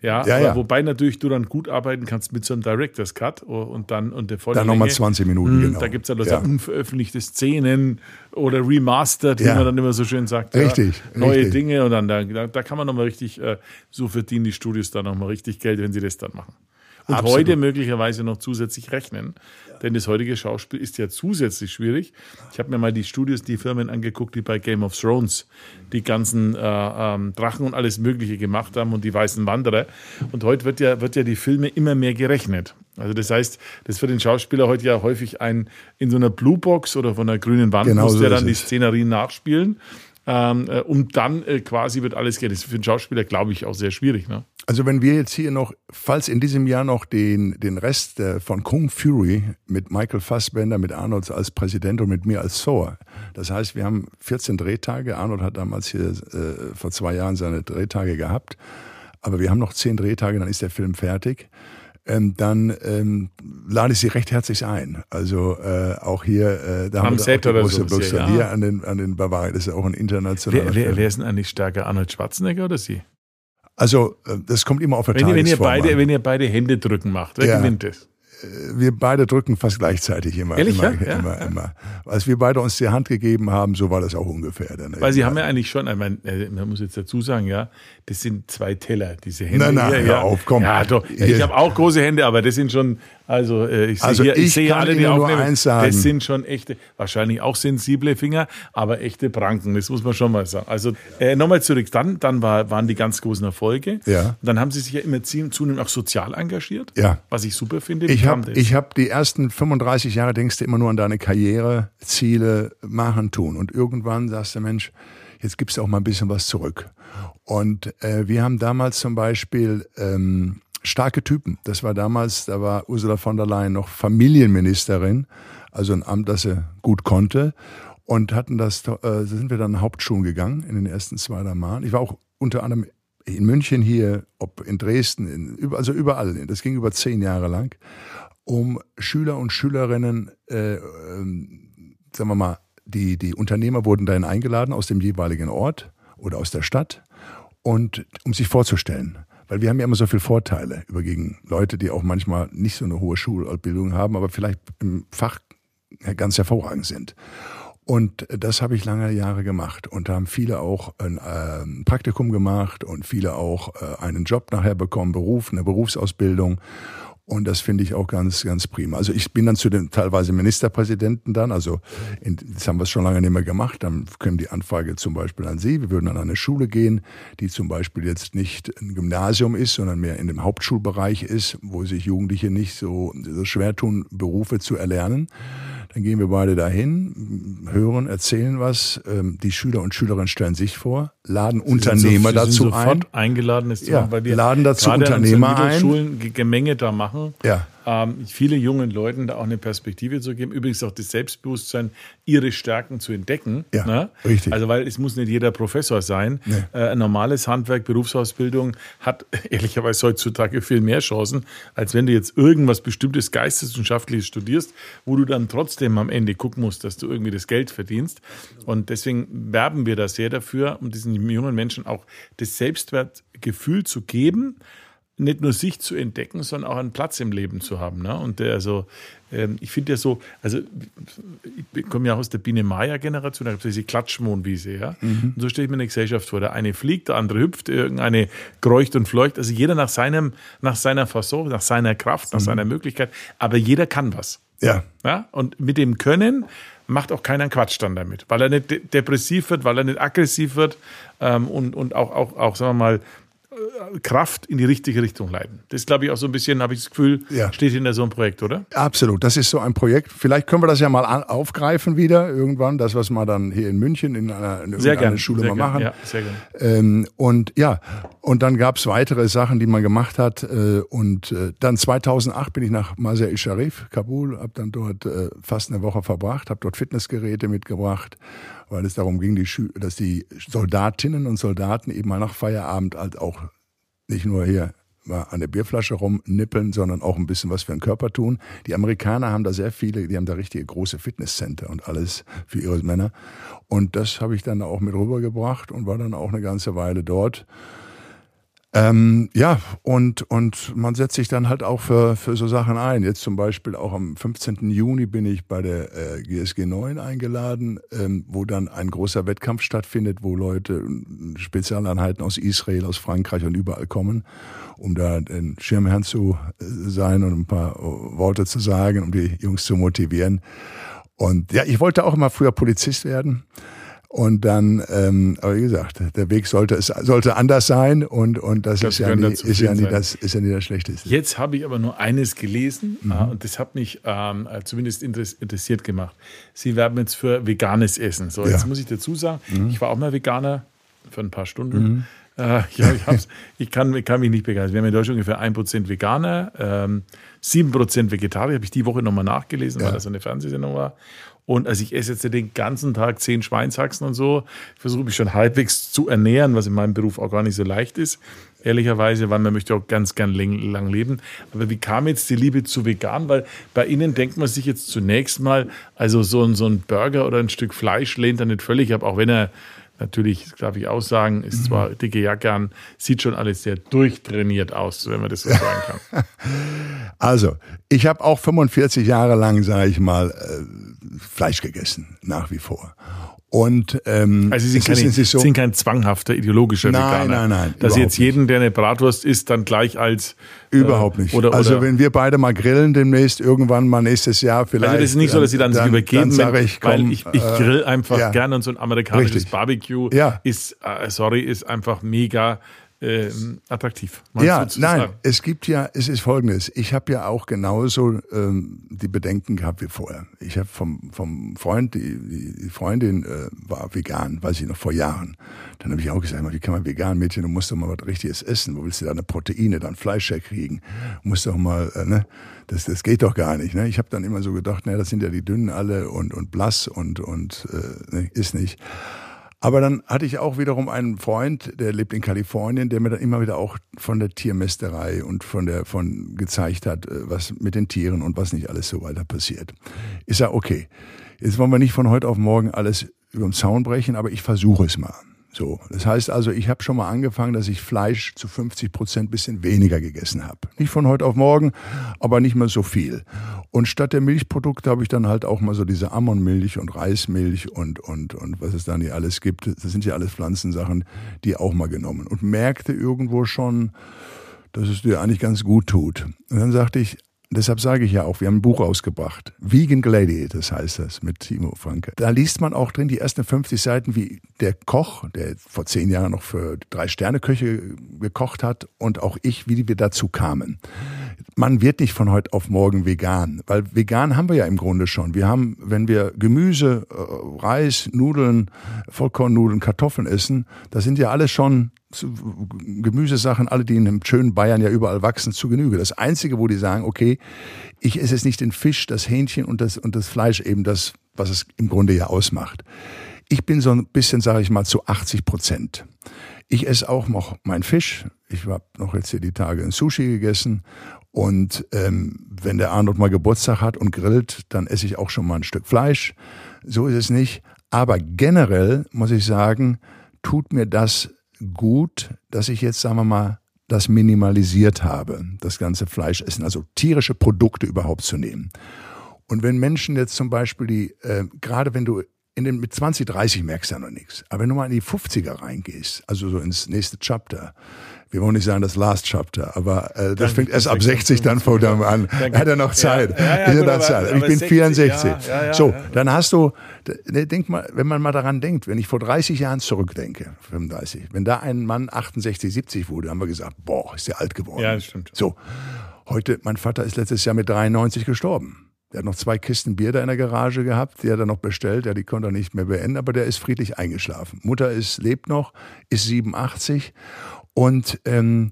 Speaker 1: Ja,
Speaker 2: ja, Wobei natürlich du dann gut arbeiten kannst mit so einem Director's Cut und dann und der
Speaker 1: Dann nochmal 20 Minuten,
Speaker 2: mh, genau. Da gibt es ja, ja. unveröffentlichte Szenen oder remastered, wie man dann immer so schön sagt.
Speaker 1: Richtig.
Speaker 2: Neue
Speaker 1: richtig.
Speaker 2: Dinge und dann da, da kann man nochmal richtig, äh, so verdienen die Studios dann nochmal richtig Geld, wenn sie das dann machen und Absolut. heute möglicherweise noch zusätzlich rechnen. Ja. Denn das heutige Schauspiel ist ja zusätzlich schwierig. Ich habe mir mal die Studios, die Firmen angeguckt, die bei Game of Thrones die ganzen äh, ähm, Drachen und alles Mögliche gemacht haben und die weißen Wanderer. Und heute wird ja, wird ja die Filme immer mehr gerechnet. Also das heißt, das für den Schauspieler heute ja häufig ein in so einer Bluebox oder von einer grünen Wand genau muss so der dann die Szenerien nachspielen ähm, äh, und dann äh, quasi wird alles gehen. Das ist für einen Schauspieler, glaube ich, auch sehr schwierig. Ne?
Speaker 1: Also wenn wir jetzt hier noch, falls in diesem Jahr noch den, den Rest äh, von Kung Fury mit Michael Fassbender, mit Arnold als Präsident und mit mir als Thor. Das heißt, wir haben 14 Drehtage. Arnold hat damals hier äh, vor zwei Jahren seine Drehtage gehabt. Aber wir haben noch zehn Drehtage, dann ist der Film fertig ähm, dann ähm, lade ich Sie recht herzlich ein. Also äh, auch hier, äh, da
Speaker 2: haben wir auch die
Speaker 1: große so ja. hier an den, an den Bavaria. Das ist auch ein internationaler
Speaker 2: wer, wer, wer ist denn eigentlich stärker, Arnold Schwarzenegger oder Sie?
Speaker 1: Also äh, das kommt immer auf der
Speaker 2: wenn, wenn ihr beide, Wenn ihr beide Hände drücken macht, wer ja. gewinnt das?
Speaker 1: Wir beide drücken fast gleichzeitig immer.
Speaker 2: Ehrlich,
Speaker 1: immer,
Speaker 2: ja?
Speaker 1: immer, ja. immer. Als wir beide uns die Hand gegeben haben, so war das auch ungefähr. Dann
Speaker 2: Weil Sie haben ja eigentlich schon, ich meine, äh, man muss jetzt dazu sagen, ja, das sind zwei Teller, diese Hände.
Speaker 1: Nein, nein,
Speaker 2: hier,
Speaker 1: ja. auf, komm.
Speaker 2: Ja, doch, ich habe auch große Hände, aber das sind schon, also äh, ich,
Speaker 1: also
Speaker 2: sehe,
Speaker 1: ich,
Speaker 2: ich sehe alle, die
Speaker 1: sagen.
Speaker 2: das sind schon echte, wahrscheinlich auch sensible Finger, aber echte Pranken, das muss man schon mal sagen. Also äh, nochmal zurück, dann, dann war, waren die ganz großen Erfolge.
Speaker 1: Ja.
Speaker 2: Dann haben Sie sich ja immer zunehmend auch sozial engagiert,
Speaker 1: ja.
Speaker 2: was ich super finde.
Speaker 1: Wie ich habe hab die ersten 35 Jahre denkst du immer nur an deine Karriere, Ziele, machen, tun. Und irgendwann sagst du, Mensch, jetzt gibst du auch mal ein bisschen was zurück. Und äh, wir haben damals zum Beispiel ähm, starke Typen. Das war damals, da war Ursula von der Leyen noch Familienministerin, also ein Amt, das sie gut konnte. Und hatten das, äh, sind wir dann Hauptschulen gegangen in den ersten zwei, drei Jahren. Ich war auch unter anderem in München hier, ob in Dresden, in, also überall. Das ging über zehn Jahre lang, um Schüler und Schülerinnen, äh, äh, sagen wir mal, die, die Unternehmer wurden dahin eingeladen aus dem jeweiligen Ort oder aus der Stadt und um sich vorzustellen. Weil wir haben ja immer so viele Vorteile über gegen Leute, die auch manchmal nicht so eine hohe Schulausbildung haben, aber vielleicht im Fach ganz hervorragend sind. Und das habe ich lange Jahre gemacht. Und da haben viele auch ein äh, Praktikum gemacht und viele auch äh, einen Job nachher bekommen, Beruf, eine Berufsausbildung. Und das finde ich auch ganz, ganz prima. Also ich bin dann zu den teilweise Ministerpräsidenten dann, also in, das haben wir schon lange nicht mehr gemacht. Dann kommt die Anfrage zum Beispiel an Sie. Wir würden an eine Schule gehen, die zum Beispiel jetzt nicht ein Gymnasium ist, sondern mehr in dem Hauptschulbereich ist, wo sich Jugendliche nicht so, so schwer tun, Berufe zu erlernen. Dann gehen wir beide dahin, hören, erzählen was. Ähm, die Schüler und Schülerinnen stellen sich vor, laden Sie Unternehmer so, dazu sind
Speaker 2: sofort
Speaker 1: ein.
Speaker 2: eingeladen ist,
Speaker 1: ja, weil wir laden dazu Unternehmer
Speaker 2: ein. Schulen Gemenge da machen.
Speaker 1: Ja
Speaker 2: ähm, viele jungen Leuten da auch eine Perspektive zu geben. Übrigens auch das Selbstbewusstsein, ihre Stärken zu entdecken.
Speaker 1: Ja,
Speaker 2: ne?
Speaker 1: richtig.
Speaker 2: Also weil es muss nicht jeder Professor sein. Nee. Äh, ein normales Handwerk, Berufsausbildung hat ehrlicherweise heutzutage viel mehr Chancen, als wenn du jetzt irgendwas bestimmtes Geisteswissenschaftliches studierst, wo du dann trotzdem am Ende gucken musst, dass du irgendwie das Geld verdienst. Und deswegen werben wir da sehr dafür, um diesen jungen Menschen auch das Selbstwertgefühl zu geben, nicht nur sich zu entdecken, sondern auch einen Platz im Leben zu haben. Ne? Und der, also, ähm, ich finde ja so, also ich komme ja auch aus der Biene Maya Generation, da gibt es diese Klatschmohnwiese, ja. Mhm. Und so stelle ich mir eine Gesellschaft vor. Der eine fliegt, der andere hüpft, irgendeine kreucht und fleucht. Also jeder nach seinem, nach seiner Fasson, nach seiner Kraft, nach mhm. seiner Möglichkeit. Aber jeder kann was.
Speaker 1: Ja.
Speaker 2: ja. Und mit dem Können macht auch keiner Quatsch dann damit, weil er nicht depressiv wird, weil er nicht aggressiv wird ähm, und, und auch, auch, auch, sagen wir mal, Kraft in die richtige Richtung leiten. Das glaube ich auch so ein bisschen, habe ich das Gefühl, ja. steht hinter so einem Projekt, oder?
Speaker 1: Absolut, das ist so ein Projekt. Vielleicht können wir das ja mal aufgreifen wieder irgendwann, das, was wir dann hier in München in einer, in
Speaker 2: sehr gern,
Speaker 1: Schule
Speaker 2: sehr
Speaker 1: mal machen.
Speaker 2: Ja, sehr gerne.
Speaker 1: Ähm, und ja, und dann gab es weitere Sachen, die man gemacht hat. Äh, und äh, dann 2008 bin ich nach Masr el-Sharif, Kabul, habe dann dort äh, fast eine Woche verbracht, habe dort Fitnessgeräte mitgebracht weil es darum ging, die dass die Soldatinnen und Soldaten eben mal nach Feierabend halt auch nicht nur hier mal an der Bierflasche rumnippeln, sondern auch ein bisschen was für den Körper tun. Die Amerikaner haben da sehr viele, die haben da richtige große Fitnesscenter und alles für ihre Männer. Und das habe ich dann auch mit rübergebracht und war dann auch eine ganze Weile dort. Ähm, ja, und, und man setzt sich dann halt auch für, für so Sachen ein. Jetzt zum Beispiel auch am 15. Juni bin ich bei der äh, GSG 9 eingeladen, ähm, wo dann ein großer Wettkampf stattfindet, wo Leute, Spezialeinheiten aus Israel, aus Frankreich und überall kommen, um da den Schirmherrn zu äh, sein und ein paar Worte zu sagen, um die Jungs zu motivieren. Und ja, ich wollte auch immer früher Polizist werden. Und dann, ähm, aber wie gesagt, der Weg sollte es sollte anders sein und und das, das ist, ja nie, ist ja nie das ist ja nie das Schlechteste.
Speaker 2: Jetzt habe ich aber nur eines gelesen mhm. und das hat mich ähm, zumindest interessiert gemacht. Sie werben jetzt für veganes Essen. So, jetzt muss ich dazu sagen, mhm. ich war auch mal Veganer für ein paar Stunden. Mhm. Äh, ja, ich, ich, kann, ich kann mich nicht begeistern. Wir haben in Deutschland ungefähr 1% Veganer, ähm, 7% Vegetarier, habe ich die Woche nochmal nachgelesen, ja. weil das eine Fernsehsendung war. Und also ich esse jetzt den ganzen Tag zehn Schweinshaxen und so. Ich versuche mich schon halbwegs zu ernähren, was in meinem Beruf auch gar nicht so leicht ist. Ehrlicherweise, weil man möchte auch ganz, ganz lang leben. Aber wie kam jetzt die Liebe zu vegan? Weil bei Ihnen denkt man sich jetzt zunächst mal, also so ein, so ein Burger oder ein Stück Fleisch lehnt er nicht völlig ab, auch wenn er Natürlich, darf ich auch sagen, ist zwar mhm. dicke Jacke an, sieht schon alles sehr durchtrainiert aus, wenn man das so sagen kann.
Speaker 1: Also, ich habe auch 45 Jahre lang, sage ich mal, äh, Fleisch gegessen, nach wie vor. Und ähm,
Speaker 2: also Sie sind, keine, so, sind kein zwanghafter ideologischer
Speaker 1: nein,
Speaker 2: Veganer.
Speaker 1: Nein, nein, nein.
Speaker 2: Dass jetzt jeden, der eine Bratwurst isst, dann gleich als
Speaker 1: äh, überhaupt nicht. Oder, also oder wenn wir beide mal grillen demnächst, irgendwann mal nächstes Jahr vielleicht. Also
Speaker 2: das ist nicht so, dass Sie dann, dann sich übergeben,
Speaker 1: dann ich, komm,
Speaker 2: weil ich, ich
Speaker 1: äh,
Speaker 2: grill einfach
Speaker 1: ja.
Speaker 2: gerne und so ein amerikanisches
Speaker 1: Richtig.
Speaker 2: Barbecue
Speaker 1: ja.
Speaker 2: ist, äh, sorry, ist einfach mega ähm, attraktiv.
Speaker 1: Ja, nein, es gibt ja, es ist folgendes. Ich habe ja auch genauso ähm, die Bedenken gehabt wie vorher. Ich habe vom, vom Freund, die, die Freundin äh, war vegan, weiß ich noch, vor Jahren. Dann habe ich auch gesagt, wie kann man vegan, Mädchen, du musst doch mal was Richtiges essen. Wo willst du deine Proteine, dann Fleisch herkriegen? Du musst doch mal, äh, ne? Das, das geht doch gar nicht. Ne? Ich habe dann immer so gedacht, naja, das sind ja die Dünnen alle und, und blass und, und äh, ne, ist nicht. Aber dann hatte ich auch wiederum einen Freund, der lebt in Kalifornien, der mir dann immer wieder auch von der Tiermästerei und von der von gezeigt hat, äh, was mit den Tieren und was nicht alles so weiter passiert. Ich sage, okay, jetzt wollen wir nicht von heute auf morgen alles über den Zaun brechen, aber ich versuche es mal. So, das heißt also, ich habe schon mal angefangen, dass ich Fleisch zu 50 Prozent bisschen weniger gegessen habe. Nicht von heute auf morgen, aber nicht mehr so viel. Und statt der Milchprodukte habe ich dann halt auch mal so diese Ammonmilch und Reismilch und und und was es da nicht alles gibt. Das sind ja alles Pflanzensachen, die auch mal genommen und merkte irgendwo schon, dass es dir eigentlich ganz gut tut. Und dann sagte ich, Deshalb sage ich ja auch, wir haben ein Buch rausgebracht. Vegan Gladiators heißt das mit Timo Franke. Da liest man auch drin die ersten 50 Seiten, wie der Koch, der vor zehn Jahren noch für drei Sterne-Köche gekocht hat und auch ich, wie wir dazu kamen. Man wird nicht von heute auf morgen vegan, weil vegan haben wir ja im Grunde schon. Wir haben, wenn wir Gemüse, äh, Reis, Nudeln, Vollkornnudeln, Kartoffeln essen, das sind ja alles schon Gemüsesachen, alle, die in einem schönen Bayern ja überall wachsen, zu Genüge. Das Einzige, wo die sagen, okay, ich esse jetzt nicht den Fisch, das Hähnchen und das, und das Fleisch, eben das, was es im Grunde ja ausmacht. Ich bin so ein bisschen, sage ich mal, zu 80 Prozent. Ich esse auch noch meinen Fisch. Ich habe noch jetzt hier die Tage ein Sushi gegessen. Und ähm, wenn der Arnold mal Geburtstag hat und grillt, dann esse ich auch schon mal ein Stück Fleisch. So ist es nicht. Aber generell muss ich sagen, tut mir das gut, dass ich jetzt, sagen wir mal, das minimalisiert habe, das ganze Fleischessen, also tierische Produkte überhaupt zu nehmen. Und wenn Menschen jetzt zum Beispiel die, äh, gerade wenn du in den, mit 20, 30 merkst du ja noch nichts, aber wenn du mal in die 50er reingehst, also so ins nächste Chapter, wir wollen nicht sagen das Last Chapter, aber äh, das fängt erst ab 60 dann vor dem an. Er hat ja noch Zeit. Ja, ja, ja, gut, Zeit. ich bin 60, 64. so, dann hast du, ne, denk mal, wenn man mal daran denkt, wenn ich vor 30 Jahren zurückdenke, 35, wenn da ein Mann 68, 70 wurde, haben wir gesagt, boah, ist der alt geworden.
Speaker 2: Ja, das stimmt.
Speaker 1: So, heute, mein Vater ist letztes Jahr mit 93 gestorben. Der hat noch zwei Kisten Bier da in der Garage gehabt, die hat er noch bestellt, ja, die konnte er nicht mehr beenden, aber der ist friedlich eingeschlafen. Mutter ist, lebt noch, ist 87 und ähm,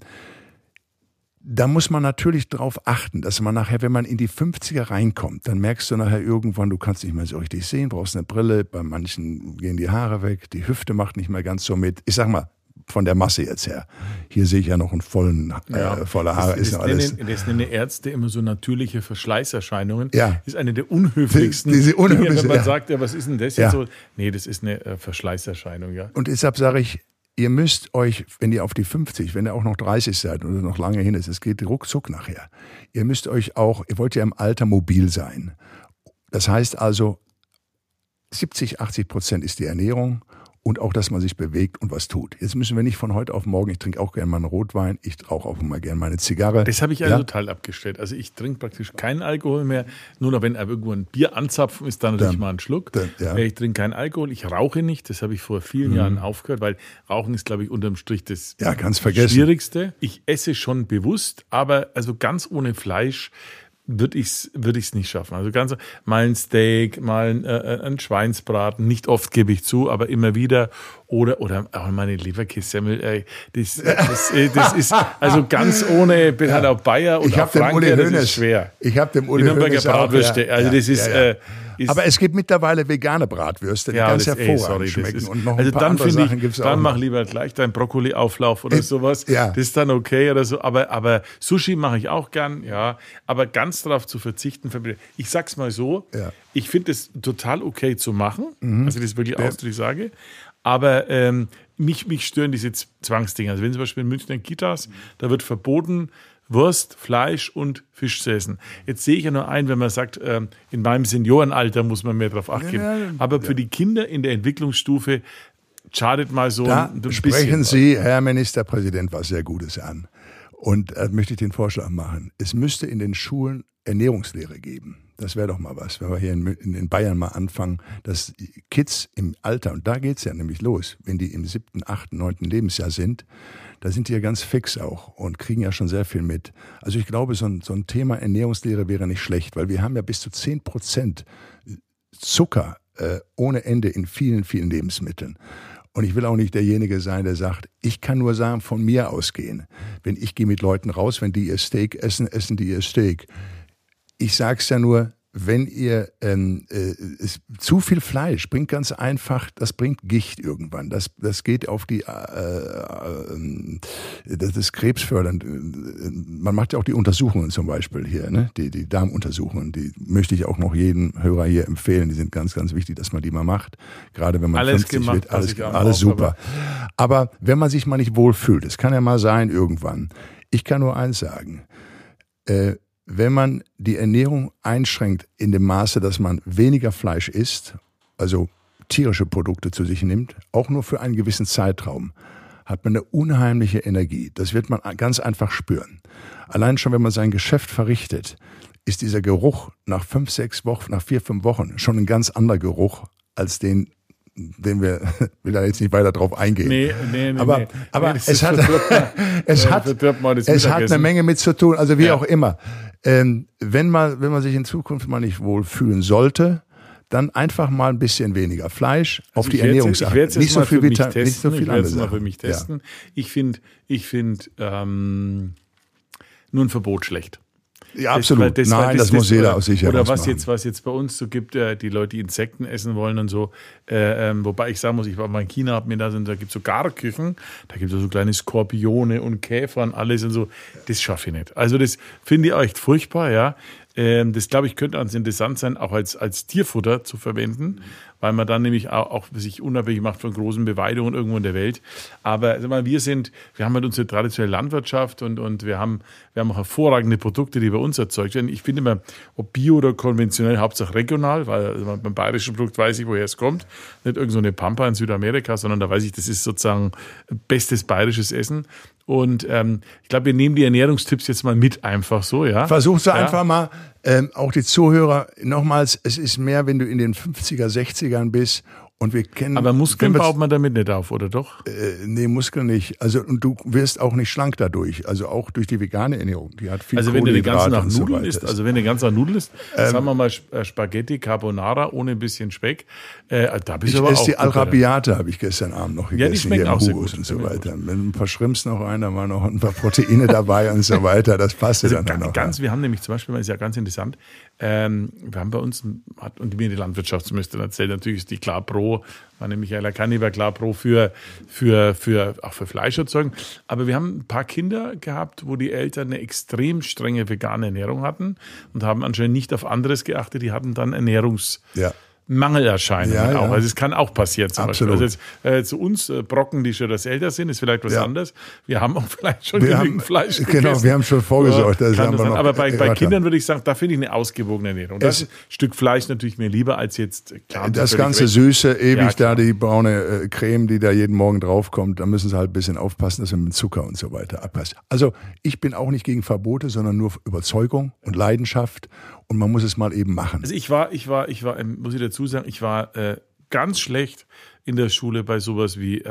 Speaker 1: da muss man natürlich darauf achten, dass man nachher, wenn man in die 50er reinkommt, dann merkst du nachher irgendwann, du kannst nicht mehr so richtig sehen, brauchst eine Brille, bei manchen gehen die Haare weg, die Hüfte macht nicht mehr ganz so mit. Ich sag mal, von der Masse jetzt her. Hier sehe ich ja noch einen vollen, äh, ja. voller Haare.
Speaker 2: Das, ist
Speaker 1: das,
Speaker 2: alles. Nennen, das nennen Ärzte immer so natürliche Verschleißerscheinungen.
Speaker 1: Ja.
Speaker 2: Das ist eine der unhöflichsten
Speaker 1: Diese unhöfliche,
Speaker 2: Dinge, wenn man
Speaker 1: ja.
Speaker 2: sagt, ja, was ist denn das jetzt so? Nee, das ist eine äh, Verschleißerscheinung, ja.
Speaker 1: Und deshalb sage ich, ihr müsst euch, wenn ihr auf die 50, wenn ihr auch noch 30 seid oder noch lange hin ist, es geht ruckzuck nachher. Ihr müsst euch auch, ihr wollt ja im Alter mobil sein. Das heißt also, 70, 80 Prozent ist die Ernährung und auch, dass man sich bewegt und was tut. Jetzt müssen wir nicht von heute auf morgen, ich trinke auch gerne mal einen Rotwein, ich rauche auch mal gerne meine Zigarre.
Speaker 2: Das habe ich also
Speaker 1: Ja?
Speaker 2: total abgestellt. Also ich trinke praktisch keinen Alkohol mehr. Nur noch wenn irgendwo ein Bier anzapfen ist, dann natürlich
Speaker 1: Dann-
Speaker 2: mal ein Schluck.
Speaker 1: dann, ja. Mhm.
Speaker 2: Äh, Ich trinke keinen Alkohol. Ich rauche nicht. Das habe ich vor vielen Jahren aufgehört, weil Rauchen ist, glaube ich, unterm Strich das
Speaker 1: Ja.
Speaker 2: Schwierigste. Ich esse schon bewusst, aber also ganz ohne Fleisch würde ich es würd ich's nicht schaffen. Also ganz mal ein Steak, mal ein, äh, ein Schweinsbraten, nicht oft gebe ich zu, aber immer wieder oder oder auch meine Leberkässemmel. Äh, das, das, äh, das ist also ganz ohne. Bin halt auch Bayer und
Speaker 1: Ich
Speaker 2: auch
Speaker 1: habe dem Uli
Speaker 2: das
Speaker 1: Hoeneß
Speaker 2: ist schwer.
Speaker 1: Ich habe dem Uli
Speaker 2: Nürnberger
Speaker 1: Hoeneß auch,
Speaker 2: Bratwürste.
Speaker 1: ja,
Speaker 2: also
Speaker 1: ja,
Speaker 2: das ist,
Speaker 1: ja, ja.
Speaker 2: Äh, ist
Speaker 1: Aber es gibt mittlerweile vegane Bratwürste, die
Speaker 2: ja,
Speaker 1: ganz
Speaker 2: das, ey,
Speaker 1: hervorragend
Speaker 2: sorry,
Speaker 1: schmecken.
Speaker 2: ist,
Speaker 1: und noch ein
Speaker 2: also
Speaker 1: paar
Speaker 2: dann
Speaker 1: andere Sachen
Speaker 2: ich,
Speaker 1: gibt's auch.
Speaker 2: dann mach lieber gleich deinen Brokkoli-Auflauf oder
Speaker 1: Äh,
Speaker 2: sowas.
Speaker 1: ja.
Speaker 2: Das ist dann okay oder so. Aber, aber Sushi mache ich auch gern, ja. Aber ganz darauf zu verzichten, ich sag's mal so,
Speaker 1: Ja. Mhm.
Speaker 2: ich finde es total okay zu machen, also das wirklich ausdrücklich sage. Aber ähm, mich, mich stören diese Z- Zwangsdinger. Also wenn zum Beispiel in München in Kitas, da wird verboten, Wurst, Fleisch und Fisch zu essen. Jetzt sehe ich ja nur ein, wenn man sagt, ähm, in meinem Seniorenalter muss man mehr darauf acht geben.
Speaker 1: Ja,
Speaker 2: Aber für die Kinder in der Entwicklungsstufe schadet mal so
Speaker 1: Da
Speaker 2: ein, bisschen.
Speaker 1: sprechen. Sie, Herr Ministerpräsident, was sehr Gutes an. Und da möchte ich den Vorschlag machen. Es müsste in den Schulen Ernährungslehre geben. Das wäre doch mal was, wenn wir hier in, in Bayern mal anfangen, dass Kids im Alter, und da geht's ja nämlich los, wenn die im siebten, achten, neunten Lebensjahr sind, da sind die ja ganz fix auch und kriegen ja schon sehr viel mit. Also ich glaube, so ein, so ein Thema Ernährungslehre wäre nicht schlecht, weil wir haben ja bis zu 10 Prozent Zucker äh, ohne Ende in vielen, vielen Lebensmitteln. Und ich will auch nicht derjenige sein, der sagt, ich kann nur sagen, von mir ausgehen. Wenn ich gehe mit Leuten raus, wenn die ihr Steak essen, essen die ihr Steak. Ich sag's ja nur, wenn ihr ähm, äh, es, zu viel Fleisch bringt ganz einfach, das bringt Gicht irgendwann. Das, das geht auf die, äh, äh, ähm, das ist krebsfördernd. Man macht ja auch die Untersuchungen zum Beispiel hier, ne? die, die Darmuntersuchungen. Die möchte ich auch noch jedem Hörer hier empfehlen. Die sind ganz, ganz wichtig, dass man die mal macht. Gerade wenn man
Speaker 2: Alles
Speaker 1: 50
Speaker 2: gemacht,
Speaker 1: wird, alles, alles super. Aber wenn man sich mal nicht wohlfühlt, es kann ja mal sein irgendwann. Ich kann nur eins sagen. Äh, wenn man die Ernährung einschränkt in dem Maße, dass man weniger Fleisch isst, also tierische Produkte zu sich nimmt, auch nur für einen gewissen Zeitraum, hat man eine unheimliche Energie. Das wird man ganz einfach spüren. Allein schon, wenn man sein Geschäft verrichtet, ist dieser Geruch nach fünf, sechs Wochen, nach vier, fünf Wochen schon ein ganz anderer Geruch als den, den wir, will da jetzt nicht weiter drauf eingehen.
Speaker 2: Nee, nee, nee.
Speaker 1: Aber,
Speaker 2: nee.
Speaker 1: aber
Speaker 2: Nee,
Speaker 1: es hat, es hat, es hat eine. Menge mit zu tun, also wie
Speaker 2: Ja.
Speaker 1: auch immer. Ähm, wenn man, wenn man sich in Zukunft mal nicht wohl fühlen sollte, dann einfach mal ein bisschen weniger Fleisch auf
Speaker 2: Also
Speaker 1: die
Speaker 2: ich werd's
Speaker 1: Ernährung
Speaker 2: Ich werde es
Speaker 1: Nicht so viel
Speaker 2: für mich
Speaker 1: Vitamin, nicht so viel
Speaker 2: ich werde es mal für mich testen. Ich finde, ich finde ähm, nur ein Verbot schlecht.
Speaker 1: Ja, absolut.
Speaker 2: Das- das-
Speaker 1: Nein, das, muss jeder aus sich
Speaker 2: Oder was
Speaker 1: machen.
Speaker 2: jetzt, was jetzt bei uns so gibt, äh, die Leute, die Insekten essen wollen und so. Äh, ähm, wobei ich sagen muss, ich war mal in China, hab mir da sind, da gibt es so Garküchen, da gibt es so kleine Skorpione und Käfer und alles und so. Das schaffe ich nicht. Also das finde ich auch echt furchtbar, ja. Ähm, das glaube ich könnte ganz interessant sein, auch als, als Tierfutter zu verwenden, weil man dann nämlich auch, auch sich unabhängig macht von großen Beweidungen irgendwo in der Welt. Aber sag mal, wir sind, wir haben halt unsere traditionelle Landwirtschaft und, und wir haben, wir haben auch hervorragende Produkte, die bei uns erzeugt werden. Ich finde immer, ob bio oder konventionell, Hauptsache regional, weil also beim bayerischen Produkt weiß ich, woher es kommt. Nicht irgend so eine Pampa in Südamerika, sondern da weiß ich, das ist sozusagen bestes bayerisches Essen. Und ähm, ich glaube, wir nehmen die Ernährungstipps jetzt mal mit einfach so, ja.
Speaker 1: Versuch's
Speaker 2: ja.
Speaker 1: einfach mal, ähm, auch die Zuhörer, nochmals, es ist mehr, wenn du in den 50er, 60ern bist und wir kennen.
Speaker 2: Aber Muskeln baut man damit nicht auf, oder doch?
Speaker 1: Äh, nee, Muskeln nicht. Also, und du wirst auch nicht schlank dadurch. Also auch durch die vegane Ernährung. Die hat viel
Speaker 2: Also wenn du den ganzen
Speaker 1: Kohlenhydrate
Speaker 2: Tag
Speaker 1: und so
Speaker 2: Nudeln isst, also wenn du den ganzen Tag Nudeln isst, sagen wir mal äh, Spaghetti Carbonara ohne ein bisschen Speck, äh, da bist du aber auch
Speaker 1: die. Al-Rabiate, habe ich gestern Abend noch gegessen.
Speaker 2: die schmecken
Speaker 1: hier
Speaker 2: auch
Speaker 1: Hugos
Speaker 2: gut.
Speaker 1: und so weiter. Mit ein paar Shrimps noch rein, da waren noch ein paar Proteine dabei und so weiter. Das passte
Speaker 2: Also
Speaker 1: dann
Speaker 2: ga-
Speaker 1: noch.
Speaker 2: ganz, wir haben nämlich zum Beispiel, das ist ja ganz interessant, ähm, wir haben bei uns, hat, und mir die Landwirtschaftsministerin erzählt, natürlich ist die klar pro Pro, meine Michaela Kanni klar Pro für, für, für, auch für Fleischerzeugung. Aber wir haben ein paar Kinder gehabt, wo die Eltern eine extrem strenge vegane Ernährung hatten und haben anscheinend nicht auf anderes geachtet. Die hatten dann Ernährungs-
Speaker 1: Ja.
Speaker 2: Mangelerscheinungen
Speaker 1: Ja, ja.
Speaker 2: auch. Also es kann auch passieren zum
Speaker 1: Absolut.
Speaker 2: Beispiel. Also jetzt, äh, zu uns äh, Brocken, die schon das älter sind, ist vielleicht was
Speaker 1: Ja.
Speaker 2: anderes. Wir haben auch vielleicht schon
Speaker 1: Wir
Speaker 2: genügend
Speaker 1: haben-
Speaker 2: Fleisch
Speaker 1: genau,
Speaker 2: gegessen.
Speaker 1: wir haben schon vorgesorgt,
Speaker 2: Ja,
Speaker 1: das haben wir noch
Speaker 2: Aber bei, bei. Kindern würde ich sagen, da finde ich eine ausgewogene Ernährung. Das Stück Fleisch natürlich mir lieber als jetzt klar,
Speaker 1: Das ganze
Speaker 2: recht.
Speaker 1: Süße, ewig
Speaker 2: Ja,
Speaker 1: da die braune äh, Creme, die da jeden Morgen draufkommt, da müssen sie halt ein bisschen aufpassen, dass man mit Zucker und so weiter abpasst. Also ich bin auch nicht gegen Verbote, sondern nur Überzeugung und Leidenschaft und man muss es mal eben machen.
Speaker 2: Also ich war, ich war, ich war, muss ich dazu sagen, ich war äh, ganz schlecht in der Schule bei sowas wie.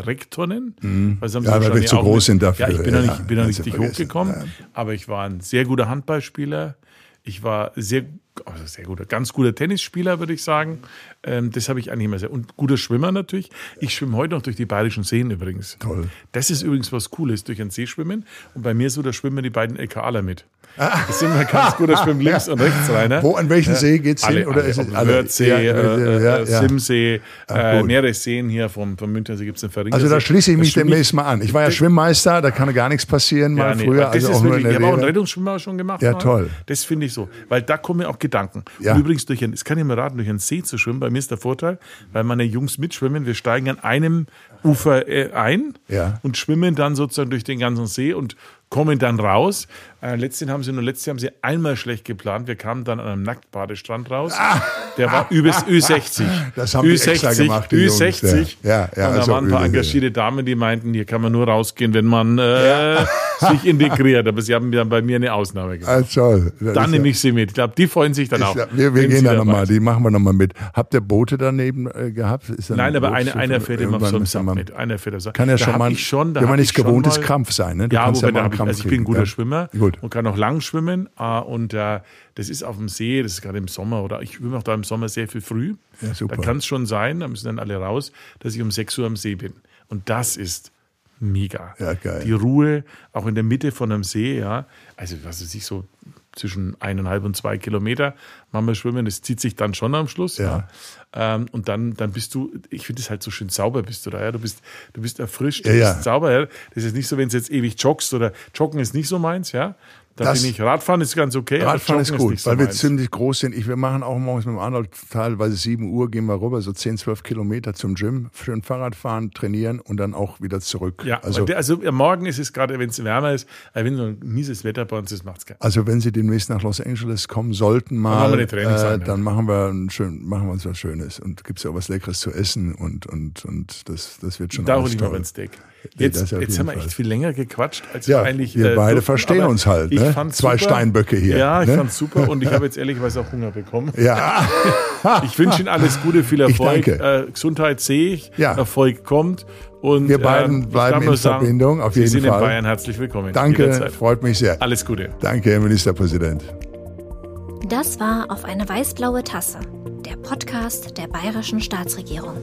Speaker 2: Weil haben
Speaker 1: Mhm. Ja, weil wir zu groß
Speaker 2: mit-
Speaker 1: sind dafür.
Speaker 2: Ja, ich bin noch
Speaker 1: Ja,
Speaker 2: nicht, bin noch
Speaker 1: kannst
Speaker 2: nicht richtig
Speaker 1: vergessen.
Speaker 2: hochgekommen,
Speaker 1: Ja.
Speaker 2: aber ich war ein sehr guter Handballspieler. Ich war sehr, also sehr guter, ganz guter Tennisspieler, würde ich sagen. Ähm, das habe ich eigentlich immer sehr. Und guter Schwimmer natürlich. Ich schwimme heute noch durch die bayerischen Seen übrigens.
Speaker 1: Toll.
Speaker 2: Das ist übrigens was Cooles, durch den See schwimmen. Und bei mir so, da schwimmen die beiden LKAler mit.
Speaker 1: Ah.
Speaker 2: Das sind immer ganz guter Schwimmen links und rechts rein.
Speaker 1: Wo, an welchen See geht's hin?
Speaker 2: Alle,
Speaker 1: Oder
Speaker 2: alle,
Speaker 1: ist es alle?
Speaker 2: Wörthsee,
Speaker 1: Ja,
Speaker 2: äh,
Speaker 1: ja, ja,
Speaker 2: äh,
Speaker 1: ja.
Speaker 2: Simsee, äh, mehrere Seen hier vom, vom Münchnersee gibt es einen Verringersee.
Speaker 1: Also da schließe ich mich demnächst mal an. Ich war ja Schwimmmeister, da kann gar nichts passieren, mal
Speaker 2: ja, nee,
Speaker 1: früher,
Speaker 2: das
Speaker 1: also
Speaker 2: ist
Speaker 1: auch
Speaker 2: wirklich, ich habe auch einen. Rettungsschwimmer schon gemacht.
Speaker 1: Ja,
Speaker 2: mal.
Speaker 1: toll.
Speaker 2: Das finde ich so, weil da kommen mir auch Gedanken.
Speaker 1: Ja.
Speaker 2: Und übrigens, durch ein, das kann ich mir raten, durch einen See zu schwimmen, bei mir ist der Vorteil, weil meine Jungs mitschwimmen, wir steigen an einem Ufer äh, ein
Speaker 1: Ja.
Speaker 2: und schwimmen dann sozusagen durch den ganzen See und kommen dann raus. Äh, letztens haben sie nur letztes Jahr haben sie einmal schlecht geplant. Wir kamen dann an einem Nacktbadestrand raus. Der war übelst Ü60.
Speaker 1: Ah. Das haben die extra gemacht, die Jungs,
Speaker 2: Ü60.
Speaker 1: ja. Ja, ja,
Speaker 2: und da
Speaker 1: also
Speaker 2: waren ein paar engagierte Damen, die meinten, hier kann man nur rausgehen, wenn man äh, sich integriert. Aber sie haben dann bei mir eine Ausnahme gemacht.
Speaker 1: Ah, toll. Das
Speaker 2: Dann nehme ich sie mit. Ich glaube, die freuen sich dann
Speaker 1: ich
Speaker 2: auch.
Speaker 1: glaub, wir wir gehen da nochmal, die machen wir nochmal mit. Habt ihr Boote daneben äh, gehabt?
Speaker 2: Nein, aber eine, einer fährt immer so einem Sack mit. Einer fährt
Speaker 1: Kann ja
Speaker 2: Da
Speaker 1: schon mal,
Speaker 2: ich schon,
Speaker 1: wenn man
Speaker 2: ich
Speaker 1: nicht gewohnt ist, Krampf sein. Ne? Du
Speaker 2: ja, wobei
Speaker 1: ja
Speaker 2: da
Speaker 1: mal
Speaker 2: hab
Speaker 1: einen
Speaker 2: ich,
Speaker 1: Krampf
Speaker 2: also ich bin ein guter
Speaker 1: ja.
Speaker 2: Schwimmer
Speaker 1: Gut.
Speaker 2: und kann auch lang schwimmen. äh, Und äh, das ist auf dem See, das ist gerade im Sommer, oder ich schwimme auch da im Sommer sehr viel früh.
Speaker 1: Ja.
Speaker 2: Da kann es schon sein, da müssen dann alle raus, dass ich um 6 Uhr am See bin. Und das ist mega.
Speaker 1: Ja, geil.
Speaker 2: Die Ruhe, auch in der Mitte von einem See, ja. Also, was weiß ich, so zwischen eineinhalb und zwei Kilometer machen wir schwimmen. Das zieht sich dann schon am Schluss.
Speaker 1: Ja.
Speaker 2: Ja. Ähm, und dann, dann bist du, ich finde es halt so schön sauber bist du da, ja. Du bist, du bist erfrischt, du
Speaker 1: Ja, ja.
Speaker 2: bist sauber, ja. Das ist nicht so, wenn du jetzt ewig joggst oder joggen ist nicht so meins, ja. Da
Speaker 1: Das-
Speaker 2: bin ich, Radfahren ist ganz okay,
Speaker 1: Radfahren ist gut,
Speaker 2: so
Speaker 1: weil wir
Speaker 2: meins.
Speaker 1: ziemlich groß sind. Ich, wir machen auch morgens mit dem Arnold teilweise 7 Uhr, gehen wir rüber, so 10, 12 Kilometer zum Gym, schön Fahrrad fahren, trainieren und dann auch wieder zurück.
Speaker 2: Ja,
Speaker 1: also,
Speaker 2: also, Morgen ist es gerade, wenn es wärmer ist, äh, wenn so ein mieses Wetter bei uns ist, macht's geil.
Speaker 1: also wenn Sie demnächst nach Los Angeles kommen sollten mal,
Speaker 2: wir Trainingseinheit.
Speaker 1: äh, dann machen wir, ein schön, machen wir uns was Schönes und gibt's ja auch was Leckeres zu essen und, und, und das, das wird schon
Speaker 2: Da hole ich mir ein Steak.
Speaker 1: Ja,
Speaker 2: Jetzt,
Speaker 1: auf
Speaker 2: jetzt haben wir echt viel länger gequatscht, als
Speaker 1: Ja,
Speaker 2: wir eigentlich.
Speaker 1: wir
Speaker 2: äh,
Speaker 1: beide
Speaker 2: durften.
Speaker 1: verstehen
Speaker 2: Aber
Speaker 1: uns halt,
Speaker 2: Ich
Speaker 1: ne? Zwei
Speaker 2: super.
Speaker 1: Steinböcke hier,
Speaker 2: Ja, ich
Speaker 1: ne?
Speaker 2: fand's super und ich habe jetzt ehrlicherweise auch Hunger bekommen.
Speaker 1: Ja,
Speaker 2: Ich wünsche Ihnen alles Gute, viel Erfolg.
Speaker 1: danke.
Speaker 2: Äh, Gesundheit sehe ich,
Speaker 1: Ja.
Speaker 2: Erfolg kommt. Und,
Speaker 1: Wir beiden
Speaker 2: ähm,
Speaker 1: bleiben in
Speaker 2: sagen,
Speaker 1: Verbindung, auf
Speaker 2: Sie
Speaker 1: jeden
Speaker 2: sind
Speaker 1: Fall.
Speaker 2: in Bayern herzlich willkommen.
Speaker 1: danke,
Speaker 2: Jederzeit.
Speaker 1: freut mich sehr.
Speaker 2: Alles Gute.
Speaker 1: Danke, Herr Ministerpräsident.
Speaker 3: Das war auf eine weißblaue Tasse, der Podcast der bayerischen Staatsregierung.